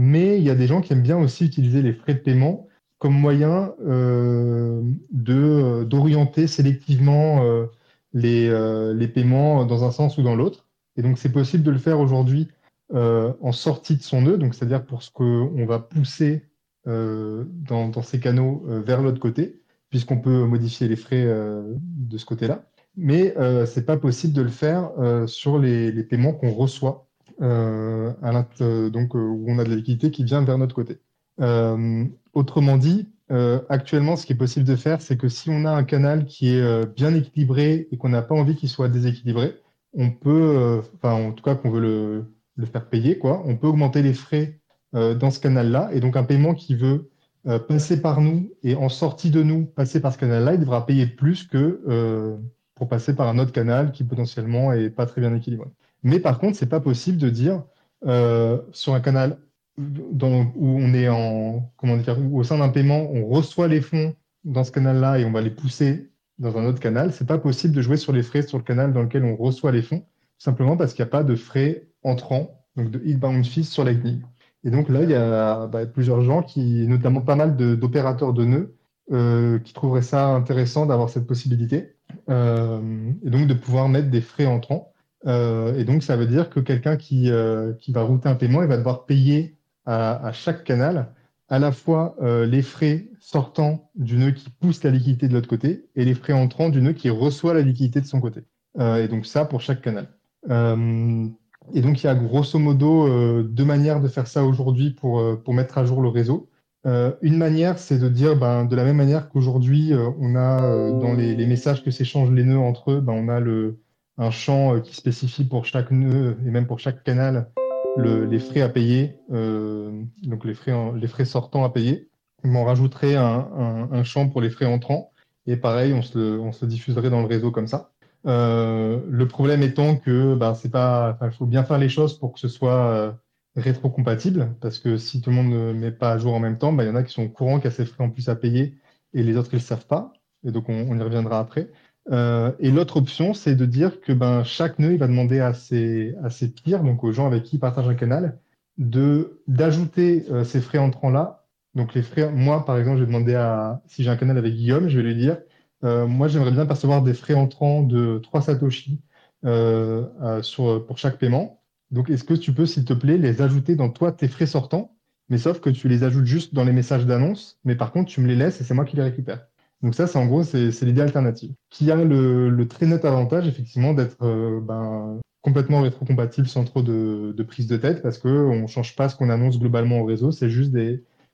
Mais il y a des gens qui aiment bien aussi utiliser les frais de paiement comme moyen euh, euh, d'orienter sélectivement euh, les, les paiements dans un sens ou dans l'autre. Et donc, c'est possible de le faire aujourd'hui en sortie de son nœud, donc c'est-à-dire pour ce qu'on va pousser dans, ces canaux vers l'autre côté, puisqu'on peut modifier les frais de ce côté-là. Mais euh, c'est pas possible de le faire sur les, les paiements qu'on reçoit, l'int- euh, donc euh, où on a de la liquidité qui vient vers notre côté. Euh, autrement dit, euh, actuellement, ce qui est possible de faire, c'est que si on a un canal qui est euh, bien équilibré et qu'on n'a pas envie qu'il soit déséquilibré, on peut, euh, enfin en tout cas qu'on veut le, faire payer, quoi, on peut augmenter les frais euh, dans ce canal-là. Et donc un paiement qui veut euh, passer par nous et en sortie de nous passer par ce canal-là, il devra payer plus que euh, pour passer par un autre canal qui potentiellement est pas très bien équilibré. Mais par contre, c'est pas possible de dire euh, sur un canal où on est en, comment dire, où au sein d'un paiement, on reçoit les fonds dans ce canal-là et on va les pousser dans un autre canal. C'est pas possible de jouer sur les frais sur le canal dans lequel on reçoit les fonds, simplement parce qu'il n'y a pas de frais entrants, donc de hitbound fees sur Lightning. Et donc là, il y a bah, plusieurs gens qui, notamment pas mal d'opérateurs de nœuds, euh, qui trouveraient ça intéressant d'avoir cette possibilité, euh, et donc de pouvoir mettre des frais entrants. Euh, et donc, ça veut dire que quelqu'un qui, euh, qui va router un paiement, il va devoir payer à, chaque canal à la fois euh, les frais sortants du nœud qui pousse la liquidité de l'autre côté et les frais entrants du nœud qui reçoit la liquidité de son côté. Et donc ça pour chaque canal. Et donc il y a grosso modo deux manières de faire ça aujourd'hui pour, pour mettre à jour le réseau. Une manière, c'est de dire, ben, de la même manière qu'aujourd'hui, on a dans les, les messages que s'échangent les nœuds entre eux, ben, on a le, un champ euh, qui spécifie pour chaque nœud et même pour chaque canal le- les frais à payer, euh, donc les frais, les frais sortants à payer. On en rajouterait un, champ pour les frais entrants. Et pareil, on se, on diffuserait dans le réseau comme ça. Euh, le problème étant que enfin, il faut bien faire les choses pour que ce soit euh, rétrocompatible, parce que si tout le monde ne met pas à jour en même temps, ben, il y en a qui sont au courant qu'il y a ces frais en plus à payer et les autres ils le savent pas. Et donc on, on y reviendra après. Euh, et l'autre option, c'est de dire que ben, chaque nœud va demander à ses, à donc aux gens avec qui il partage un canal, d'ajouter euh, ces frais entrants là. Donc les frais, moi par exemple, je vais demander à si j'ai un canal avec Guillaume, je vais lui dire, euh, moi j'aimerais bien percevoir des frais entrants de 3 satoshi pour chaque paiement. Donc est-ce que tu peux, s'il te plaît, les ajouter dans toi tes frais sortants, mais sauf que tu les ajoutes juste dans les messages d'annonce, mais par contre tu me les laisses et c'est moi qui les récupère. Donc ça, c'est en gros, c'est l'idée alternative. Qui a le, très net avantage, effectivement, d'être euh, ben, complètement rétrocompatible sans trop de, prise de tête, parce qu'on ne change pas ce qu'on annonce globalement au réseau, c'est juste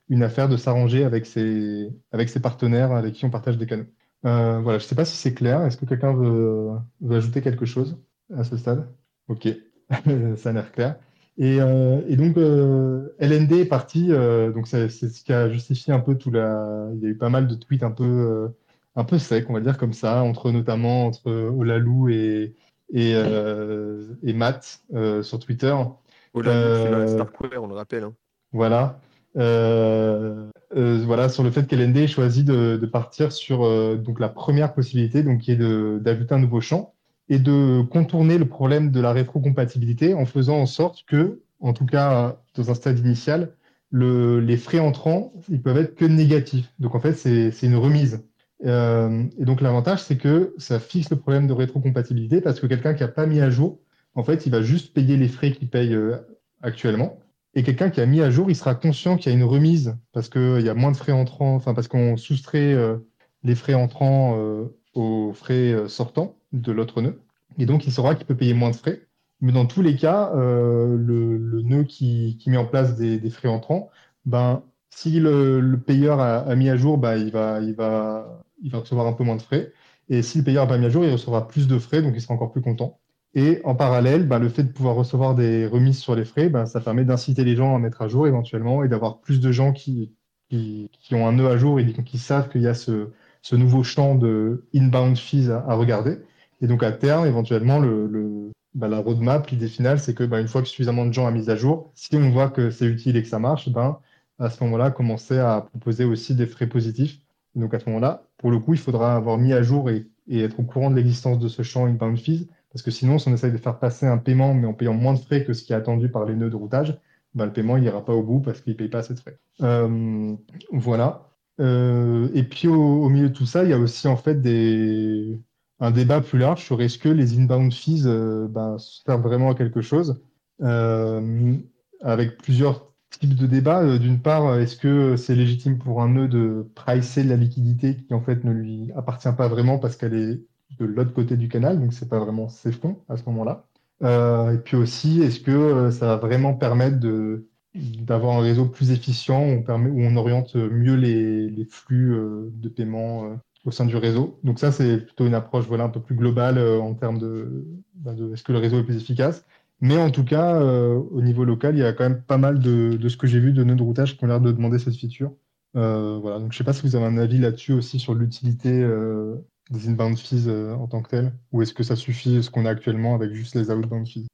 une affaire de s'arranger avec ses, partenaires avec qui on partage des canaux. Euh, voilà, je ne sais pas si c'est clair. Est-ce que quelqu'un veut ajouter quelque chose à ce stade? Ok, ça a l'air clair. Et, euh, et donc, euh, LND est parti, euh, donc c'est ce qui a justifié un peu tout la. Il y a eu pas mal de tweets un peu, un peu secs, on va dire comme ça, entre notamment entre Olalou et, et, et Matt sur Twitter. Là, c'est la Starkware, on le rappelle. hein. Voilà. Euh, euh, voilà, sur le fait qu'LND ait choisi de, de partir sur euh, donc la première possibilité, donc qui est d'ajouter un nouveau champ et de contourner le problème de la rétrocompatibilité en faisant en sorte que, en tout cas dans un stade initial, le- les frais entrants, ils peuvent être que négatifs. Donc en fait, c'est une remise. Euh, et donc l'avantage, c'est que ça fixe le problème de rétrocompatibilité parce que quelqu'un qui n'a pas mis à jour, en fait, il va juste payer les frais qu'il paye euh, actuellement. Et quelqu'un qui a mis à jour, il sera conscient qu'il y a une remise parce qu'il y a moins de frais entrants, enfin parce qu'on soustrait euh, les frais entrants aux frais euh, sortants de l'autre nœud. Et donc, il saura qu'il peut payer moins de frais. Mais dans tous les cas, euh, le, nœud qui, met en place des, frais entrants, ben, si le, payeur a, mis à jour, ben, il va, il, va, il va recevoir un peu moins de frais. Et si le payeur n'a pas mis à jour, il recevra plus de frais, donc il sera encore plus content. Et en parallèle, ben, le fait de pouvoir recevoir des remises sur les frais, ben, ça permet d'inciter les gens à mettre à jour éventuellement et d'avoir plus de gens qui qui, qui ont un nœud à jour et qui savent qu'il y a ce, ce nouveau champ de inbound fees à, regarder. Et donc à terme, éventuellement, le, le bah, la roadmap, l'idée finale, c'est que bah, une fois que suffisamment de gens ont mis à jour, si on voit que c'est utile et que ça marche, ben, à ce moment-là, commencer à proposer aussi des frais positifs. donc à ce moment-là, pour le coup, il faudra avoir mis à jour et, et être au courant de l'existence de ce champ inbound fees, parce que sinon, si on essaye de faire passer un paiement, mais en payant moins de frais que ce qui est attendu par les nœuds de routage, ben, le paiement n'ira pas au bout parce qu'il ne paye pas assez de frais. Euh, voilà. Euh, et puis au, milieu de tout ça, il y a aussi en fait un débat plus large sur est-ce que les inbound fees euh, ben, servent vraiment à quelque chose, euh, avec plusieurs types de débats. D'une part, est-ce que c'est légitime pour un nœud de pricer de la liquidité qui en fait ne lui appartient pas vraiment parce qu'elle est de l'autre côté du canal, donc c'est pas vraiment ses fonds à ce moment-là. Et puis aussi, est-ce que ça va vraiment permettre de d'avoir un réseau plus efficient où on, permet, où on oriente mieux les, flux de paiement au sein du réseau. Donc ça, c'est plutôt une approche voilà, un peu plus globale euh, en termes de, bah, de est-ce que le réseau est plus efficace. Mais en tout cas, euh, au niveau local, il y a quand même pas mal de, ce que j'ai vu de nœuds de routage qui ont l'air de demander cette feature. Euh, voilà. Donc je ne sais pas si vous avez un avis là-dessus aussi sur l'utilité euh, des inbound fees euh, en tant que tel, ou est-ce que ça suffit ce qu'on a actuellement avec juste les outbound fees.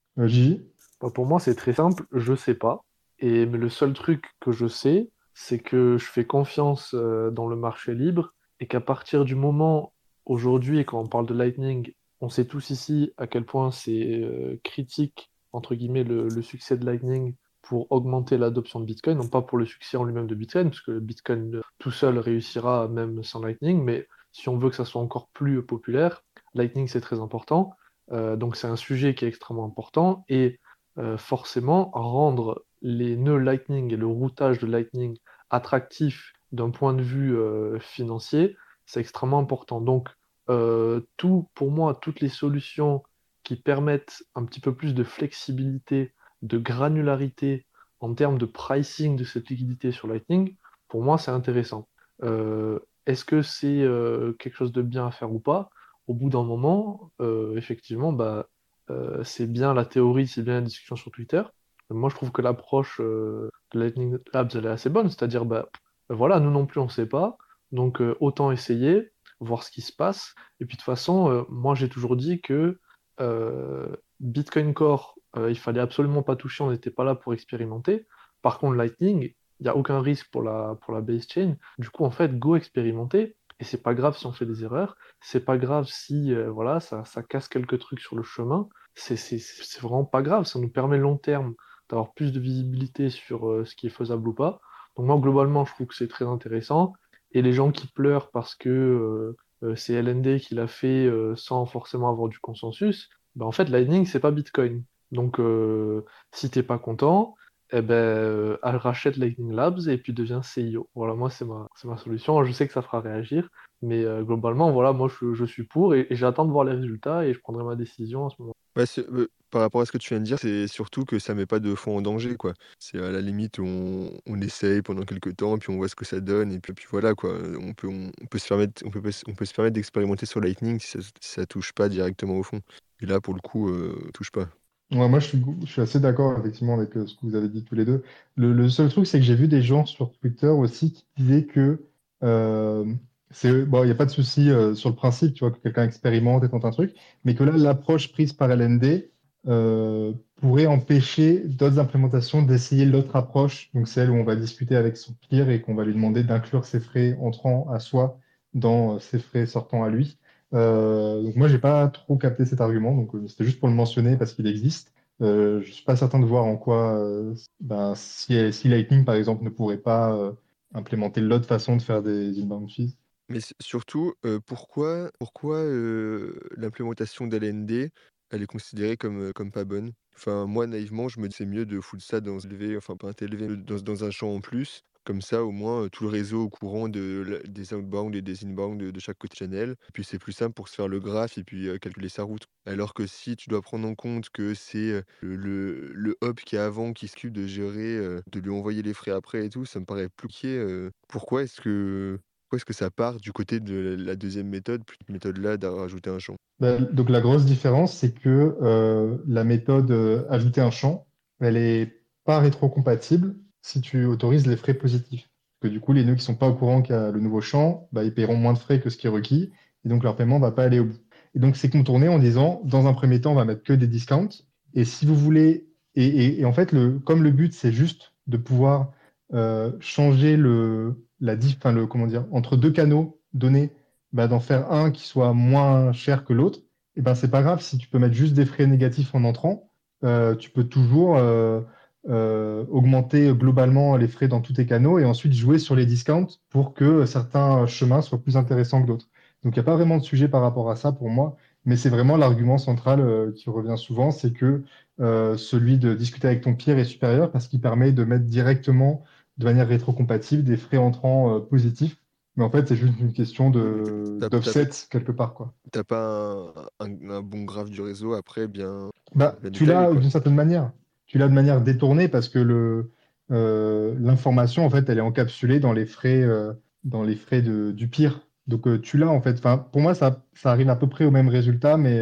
Bah, Pour moi, c'est très simple, je ne sais pas. Et mais le seul truc que je sais, c'est que je fais confiance dans le marché libre et qu'à partir du moment, aujourd'hui, quand on parle de Lightning, on sait tous ici à quel point c'est euh, critique, entre guillemets, le, succès de Lightning pour augmenter l'adoption de Bitcoin, non pas pour le succès en lui-même de Bitcoin, parce que Bitcoin euh, tout seul réussira même sans Lightning, mais si on veut que ça soit encore plus populaire, Lightning c'est très important. Euh, donc c'est un sujet qui est extrêmement important et euh, forcément rendre les nœuds Lightning et le routage de Lightning attractifs d'un point de vue euh, financier, c'est extrêmement important. Donc, euh, tout, pour moi, toutes les solutions qui permettent un petit peu plus de flexibilité, de granularité en termes de pricing de cette liquidité sur Lightning, pour moi, c'est intéressant. Euh, Est-ce que c'est quelque chose de bien à faire ou pas? Au bout d'un moment, effectivement, bah, c'est bien la théorie, c'est bien la discussion sur Twitter. Moi, je trouve que l'approche de Lightning Labs, elle est assez bonne, c'est-à-dire, bah, voilà, nous non plus, on ne sait pas. Donc, euh, autant essayer, voir ce qui se passe. Et puis, de toute façon, euh, moi, j'ai toujours dit que euh, Bitcoin Core, il fallait absolument pas toucher, on n'était pas là pour expérimenter. Par contre, Lightning, il n'y a aucun risque pour la, pour la base chain. Du coup, en fait, go expérimenter. Et c'est pas grave si on fait des erreurs. C'est pas grave si voilà, ça, ça casse quelques trucs sur le chemin. C'est vraiment pas grave. Ça nous permet long terme d'avoir plus de visibilité sur ce qui est faisable ou pas. Donc moi, globalement, je trouve que c'est très intéressant. Et les gens qui pleurent parce que euh, euh c'est LND qui l'a fait euh, sans forcément avoir du consensus, ben en fait, Lightning, c'est pas Bitcoin. Donc, euh, si t'es pas content, eh ben, euh, rachète Lightning Labs et puis deviens CEO. Voilà, moi, c'est ma, ma solution. Je sais que ça fera réagir, mais euh, globalement, voilà, moi, je, je suis pour et, j'attends de voir les résultats et je prendrai ma décision à ce moment. Euh, par rapport à ce que tu viens de dire, c'est surtout que ça met pas de fonds en danger, quoi. C'est à la limite, on, on essaye pendant quelques temps, puis on voit ce que ça donne, et puis, puis voilà, quoi. On peut, on, peut se permettre, on peut, on peut permettre d'expérimenter sur Lightning si ça, si touche pas directement au fond. Et là, pour le coup, euh, touche pas. Moi, je suis, assez d'accord effectivement avec euh, ce que vous avez dit tous les deux. Le, seul truc, c'est que j'ai vu des gens sur Twitter aussi qui disaient que euh, c'est bon, il n'y a pas de souci euh, sur le principe, tu vois, que quelqu'un expérimente et tente un truc, mais que là, l'approche prise par LND euh, pourrait empêcher d'autres implémentations d'essayer l'autre approche, donc celle où on va discuter avec son peer et qu'on va lui demander d'inclure ses frais entrant à soi dans ses frais sortant à lui. Euh, donc moi, j'ai pas trop capté cet argument, donc euh, c'était juste pour le mentionner parce qu'il existe. Euh, je suis pas certain de voir en quoi, euh, ben, si, si Lightning par exemple ne pourrait pas euh, implémenter l'autre façon de faire des inbound fees. Mais surtout, euh, pourquoi, pourquoi euh, l'implémentation d'LND, elle est considérée comme, comme pas bonne? Enfin, moi, naïvement, je me dis c'est mieux de foutre ça dans enfin pas élevé, dans, dans un champ en plus. Comme ça, au moins, tout le réseau au courant de, des outbound et des inbound de, de chaque côté channel. Et puis, c'est plus simple pour se faire le graphe et puis euh, calculer sa route. Alors que si tu dois prendre en compte que c'est le, le hub qui est avant qui s'occupe de gérer, euh, de lui envoyer les frais après et tout, ça me paraît plus euh, Pourquoi est-ce que pourquoi est-ce que ça part du côté de la deuxième méthode, plus de méthode-là, de rajouter un champ? Ben, Donc la grosse différence, c'est que euh, la méthode euh, ajouter un champ, elle est pas rétrocompatible si tu autorises les frais positifs. Que du coup, les nœuds qui sont pas au courant qu'il y a le nouveau champ, bah, ils paieront moins de frais que ce qui est requis, et donc leur paiement va pas aller au bout. Et donc, c'est contourné en disant, dans un premier temps, on va mettre que des discounts, et si vous voulez, et, en fait, comme le but, c'est juste de pouvoir euh, changer le, la entre deux canaux donnés, bah, d'en faire un qui soit moins cher que l'autre, et ben, c'est pas grave si tu peux mettre juste des frais négatifs en entrant, euh, tu peux toujours euh, euh, augmenter globalement les frais dans tous tes canaux et ensuite jouer sur les discounts pour que certains chemins soient plus intéressants que d'autres. Donc, il n'y a pas vraiment de sujet par rapport à ça pour moi, mais c'est vraiment l'argument central qui revient souvent, c'est que celui de discuter avec ton peer est supérieur parce qu'il permet de mettre directement, de manière rétrocompatible, des frais entrants euh, positifs. Mais en fait, c'est juste une question d'offset quelque part, quoi. T'as pas un, un- un bon graphe du réseau après, bien. Bah, bien tu l'as d'une certaine manière. Tu l'as de manière détournée parce que euh, l'information, en fait, elle est encapsulée dans les frais, euh, dans les frais de, du pire. Donc, tu l'as, en fait. Enfin, pour moi, ça, ça arrive à peu près au même résultat, mais,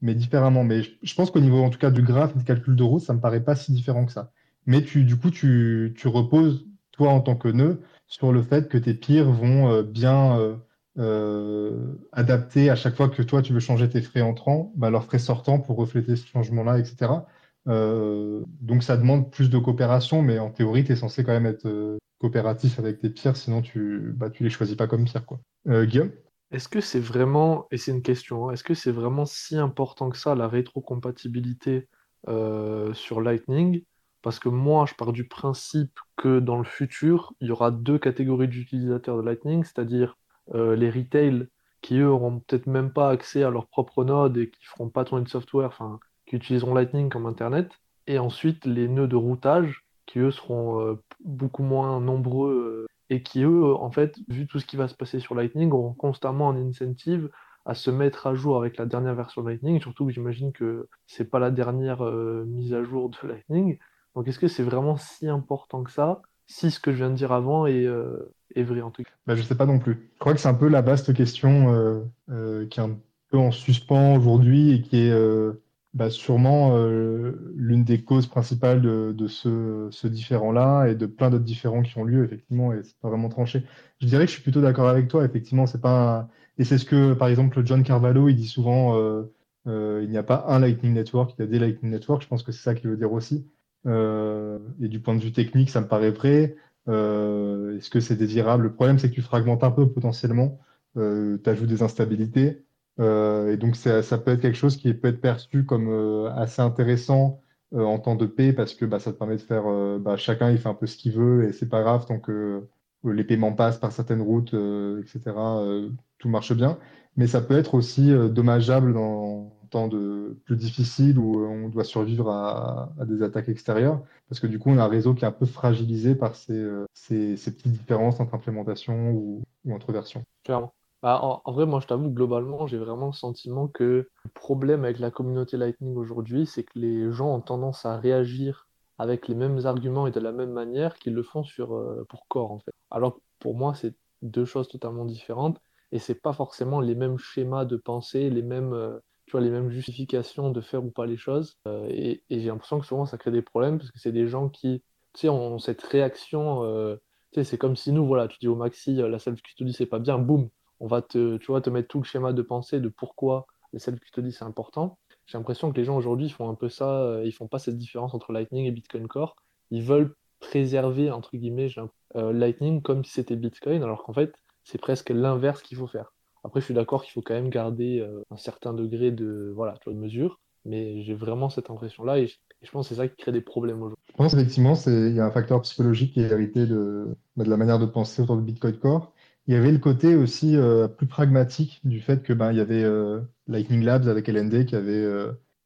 mais différemment. Mais je, je pense qu'au niveau, en tout cas, du graphe et du calcul de route, ça me paraît pas si différent que ça. Mais tu, du coup, tu, reposes, toi, en tant que nœud, sur le fait que tes peers vont euh, bien euh, euh, adapter à chaque fois que toi, tu veux changer tes frais entrants, bah, leurs frais sortants pour refléter ce changement-là, etc. Donc, ça demande plus de coopération, mais en théorie, tu es censé quand même être coopératif avec tes peers, sinon tu, bah, les choisis pas comme peers, quoi. Guillaume? Est-ce que c'est vraiment, et c'est une question, hein, est-ce que c'est vraiment si important que ça, la rétrocompatibilité sur Lightning? Parce que moi, je pars du principe que dans le futur, il y aura deux catégories d'utilisateurs de Lightning, c'est-à-dire euh, les retail qui, eux, auront peut-être même pas accès à leur propre node et qui feront pas tourner de software, enfin, qui utiliseront Lightning comme Internet, et ensuite les nœuds de routage qui, eux, seront euh, beaucoup moins nombreux euh, et qui, eux, en fait, vu tout ce qui va se passer sur Lightning, auront constamment un incentive à se mettre à jour avec la dernière version de Lightning, surtout que j'imagine que c'est pas la dernière mise à jour de Lightning. Donc est-ce que c'est vraiment si important que ça, si ce que je viens de dire avant est, euh, vrai en tout cas? Bah, je sais pas non plus. Je crois que c'est un peu la vaste question euh, euh, qui est un peu en suspens aujourd'hui et qui est bah, sûrement l'une des causes principales de, ce, différend-là et de plein d'autres différends qui ont lieu, effectivement, et c'est pas vraiment tranché. Je dirais que je suis plutôt d'accord avec toi, effectivement, c'est pas Et c'est ce que, par exemple, John Carvalho, il dit souvent, il n'y a pas un Lightning Network, il y a des Lightning Networks, je pense que c'est ça qu'il veut dire aussi. Euh, et du point de vue technique, ça me paraît vrai. Euh, est-ce que c'est désirable? Le problème, c'est que tu fragmentes un peu potentiellement, euh, tu ajoutes des instabilités, et donc ça, peut être quelque chose qui peut être perçu comme assez intéressant en temps de paix parce que bah, ça te permet de faire, bah, chacun il fait un peu ce qu'il veut et c'est pas grave tant que les paiements passent par certaines routes, etc. tout marche bien. Mais ça peut être aussi dommageable dans temps de plus difficile où euh, on doit survivre à, des attaques extérieures. Parce que du coup, on a un réseau qui est un peu fragilisé par ces, euh, ces, petites différences entre implémentation ou, entre versions. Clairement. Bah, en, vrai, moi, je t'avoue, globalement, j'ai vraiment le sentiment que le problème avec la communauté Lightning aujourd'hui, c'est que les gens ont tendance à réagir avec les mêmes arguments et de la même manière qu'ils le font sur, euh, pour Core, en fait. Alors pour moi, c'est deux choses totalement différentes et c'est pas forcément les mêmes schémas de pensée, les mêmes, tu vois, les mêmes justifications de faire ou pas les choses. Euh, et j'ai l'impression que souvent, ça crée des problèmes parce que c'est des gens qui, ont cette réaction. euh, c'est comme si nous, voilà, tu dis au maxi, euh, la self-custody, c'est pas bien, boum, on va te, tu vois, te mettre tout le schéma de pensée de pourquoi la self-custody, c'est important. J'ai l'impression que les gens aujourd'hui font un peu ça, ils font pas cette différence entre Lightning et Bitcoin Core. Ils veulent préserver, entre guillemets, Lightning comme si c'était Bitcoin, alors qu'en fait, c'est presque l'inverse qu'il faut faire. Après, je suis d'accord qu'il faut quand même garder euh, un certain degré de, voilà, de mesure, mais j'ai vraiment cette impression-là et je, pense que c'est ça qui crée des problèmes aujourd'hui. Je pense effectivement, il y a un facteur psychologique qui est hérité de, bah, de la manière de penser autour de Bitcoin Core. Il y avait le côté aussi euh, plus pragmatique du fait que ben, il y avait euh, Lightning Labs avec LND qui avait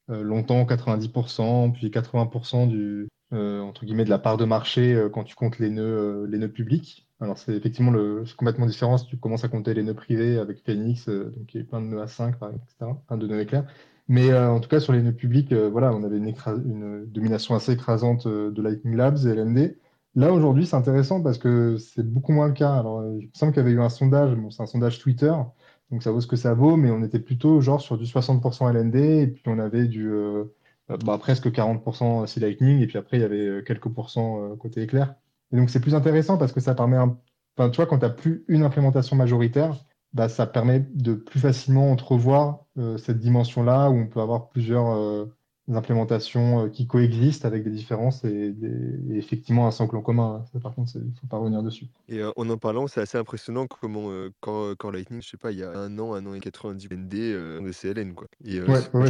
longtemps 90%, puis 80% du, entre guillemets, de la part de marché quand tu comptes les nœuds, les nœuds publics. Alors c'est effectivement complètement différent si tu commences à compter les nœuds privés avec Phoenix, euh, donc il y a plein de nœuds à 5, par exemple, etc., de nœuds éclairs. Mais euh, en tout cas, sur les nœuds publics, euh, voilà, on avait une, domination assez écrasante de Lightning Labs et LND. Là, aujourd'hui, c'est intéressant parce que c'est beaucoup moins le cas. Alors, il me semble qu'il y avait eu un sondage, c'est un sondage Twitter, donc ça vaut ce que ça vaut, mais on était plutôt genre sur du 60% LND, et puis on avait du bah, presque 40% C Lightning, et puis après, il y avait quelques pourcents côté éclair. Et donc, c'est plus intéressant parce que ça permet, un... enfin, tu vois, quand tu n'as plus une implémentation majoritaire, bah, ça permet de plus facilement entrevoir euh, cette dimension-là où on peut avoir plusieurs euh, implémentations euh, qui coexistent avec des différences et, des- et effectivement un socle en commun. Ça, par contre, il ne faut pas revenir dessus. Et en en parlant, c'est assez impressionnant comment, quand, quand Lightning, je sais pas, il y a un an, un an et 90 ND de CLN, quoi. Et Ouais, cool.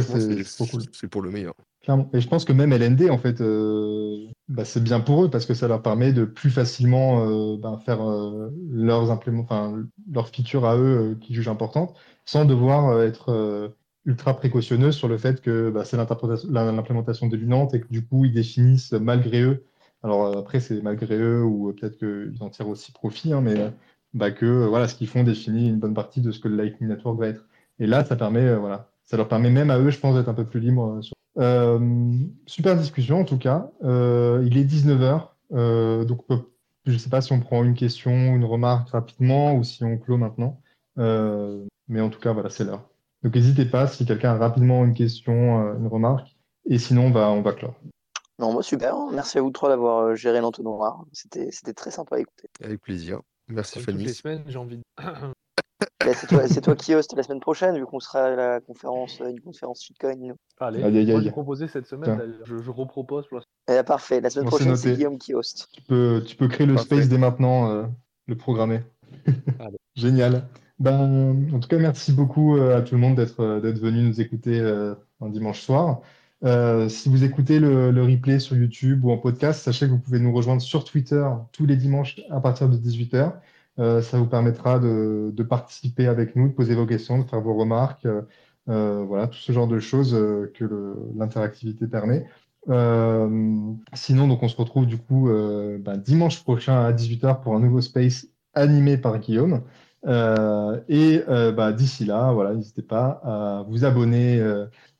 c'est pour le meilleur. Et je pense que même LND, en fait, euh, bah, c'est bien pour eux parce que ça leur permet de plus facilement euh, ben, faire euh, leurs enfin, leurs features à eux euh, qu'ils jugent importantes sans devoir être ultra précautionneux sur le fait que bah, c'est l'implémentation dominante et que du coup, ils définissent malgré eux. Alors après, c'est malgré eux ou peut-être qu'ils en tirent aussi profit, hein, mais bah, que voilà, ce qu'ils font définit une bonne partie de ce que le Lightning Network va être. Et là, ça ça leur permet même à eux, je pense, d'être un peu plus libres. sur- super discussion en tout cas. Euh, il est 19h, donc euh, je ne sais pas si on prend une question, une remarque rapidement ou si on clôt maintenant. Euh, mais en tout cas, voilà, c'est l'heure. Donc n'hésitez pas si quelqu'un a rapidement une question, euh, une remarque. Et sinon, on va, on va clore. Non, moi, super. Merci à vous trois d'avoir euh, géré l'entonnoir. C'était, c'était très sympa à écouter. Avec plaisir. Merci Comme toutes les Fanny. semaines, j'ai envie de... Bah, c'est toi, c'est toi qui host la semaine prochaine, vu qu'on sera à la conférence, une conférence shitcoin. Allez, aïe. j'ai proposé cette semaine. Je, je repropose pour la Eh, parfait. La semaine prochaine, c'est. Guillaume qui host. Tu peux, tu peux créer le Parfait. space dès maintenant, euh, le programmer. Allez. Génial. Ben, en tout cas, merci beaucoup euh, à tout le monde d'être euh, d'être venu nous écouter euh, un dimanche soir. Euh, si vous écoutez le, le replay sur YouTube ou en podcast, sachez que vous pouvez nous rejoindre sur Twitter tous les dimanches à partir de 18h. Euh, ça vous permettra de, participer avec nous, de poser vos questions, de faire vos remarques, euh, euh, voilà, tout ce genre de choses que l'interactivité permet. Sinon, donc on se retrouve du coup ben, dimanche prochain à 18h pour un nouveau space animé par Guillaume. Et bah, d'ici là, voilà, n'hésitez pas à vous abonner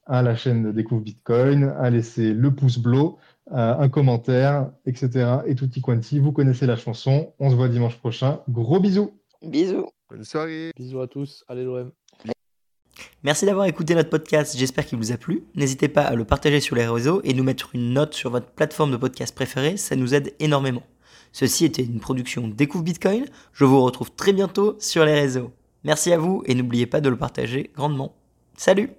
à la chaîne Découvre Bitcoin, à laisser le pouce bleu, un commentaire, etc. Et tutti quanti, vous connaissez la chanson. On se voit dimanche prochain. Gros bisous. Bisous. Bonne soirée. Bisous à tous, allez l'OM. Merci d'avoir écouté notre podcast, j'espère qu'il vous a plu. N'hésitez pas à le partager sur les réseaux et nous mettre une note sur votre plateforme de podcast préférée, ça nous aide énormément. Ceci était une production Découvre Bitcoin, je vous retrouve très bientôt sur les réseaux. Merci à vous et n'oubliez pas de le partager grandement. Salut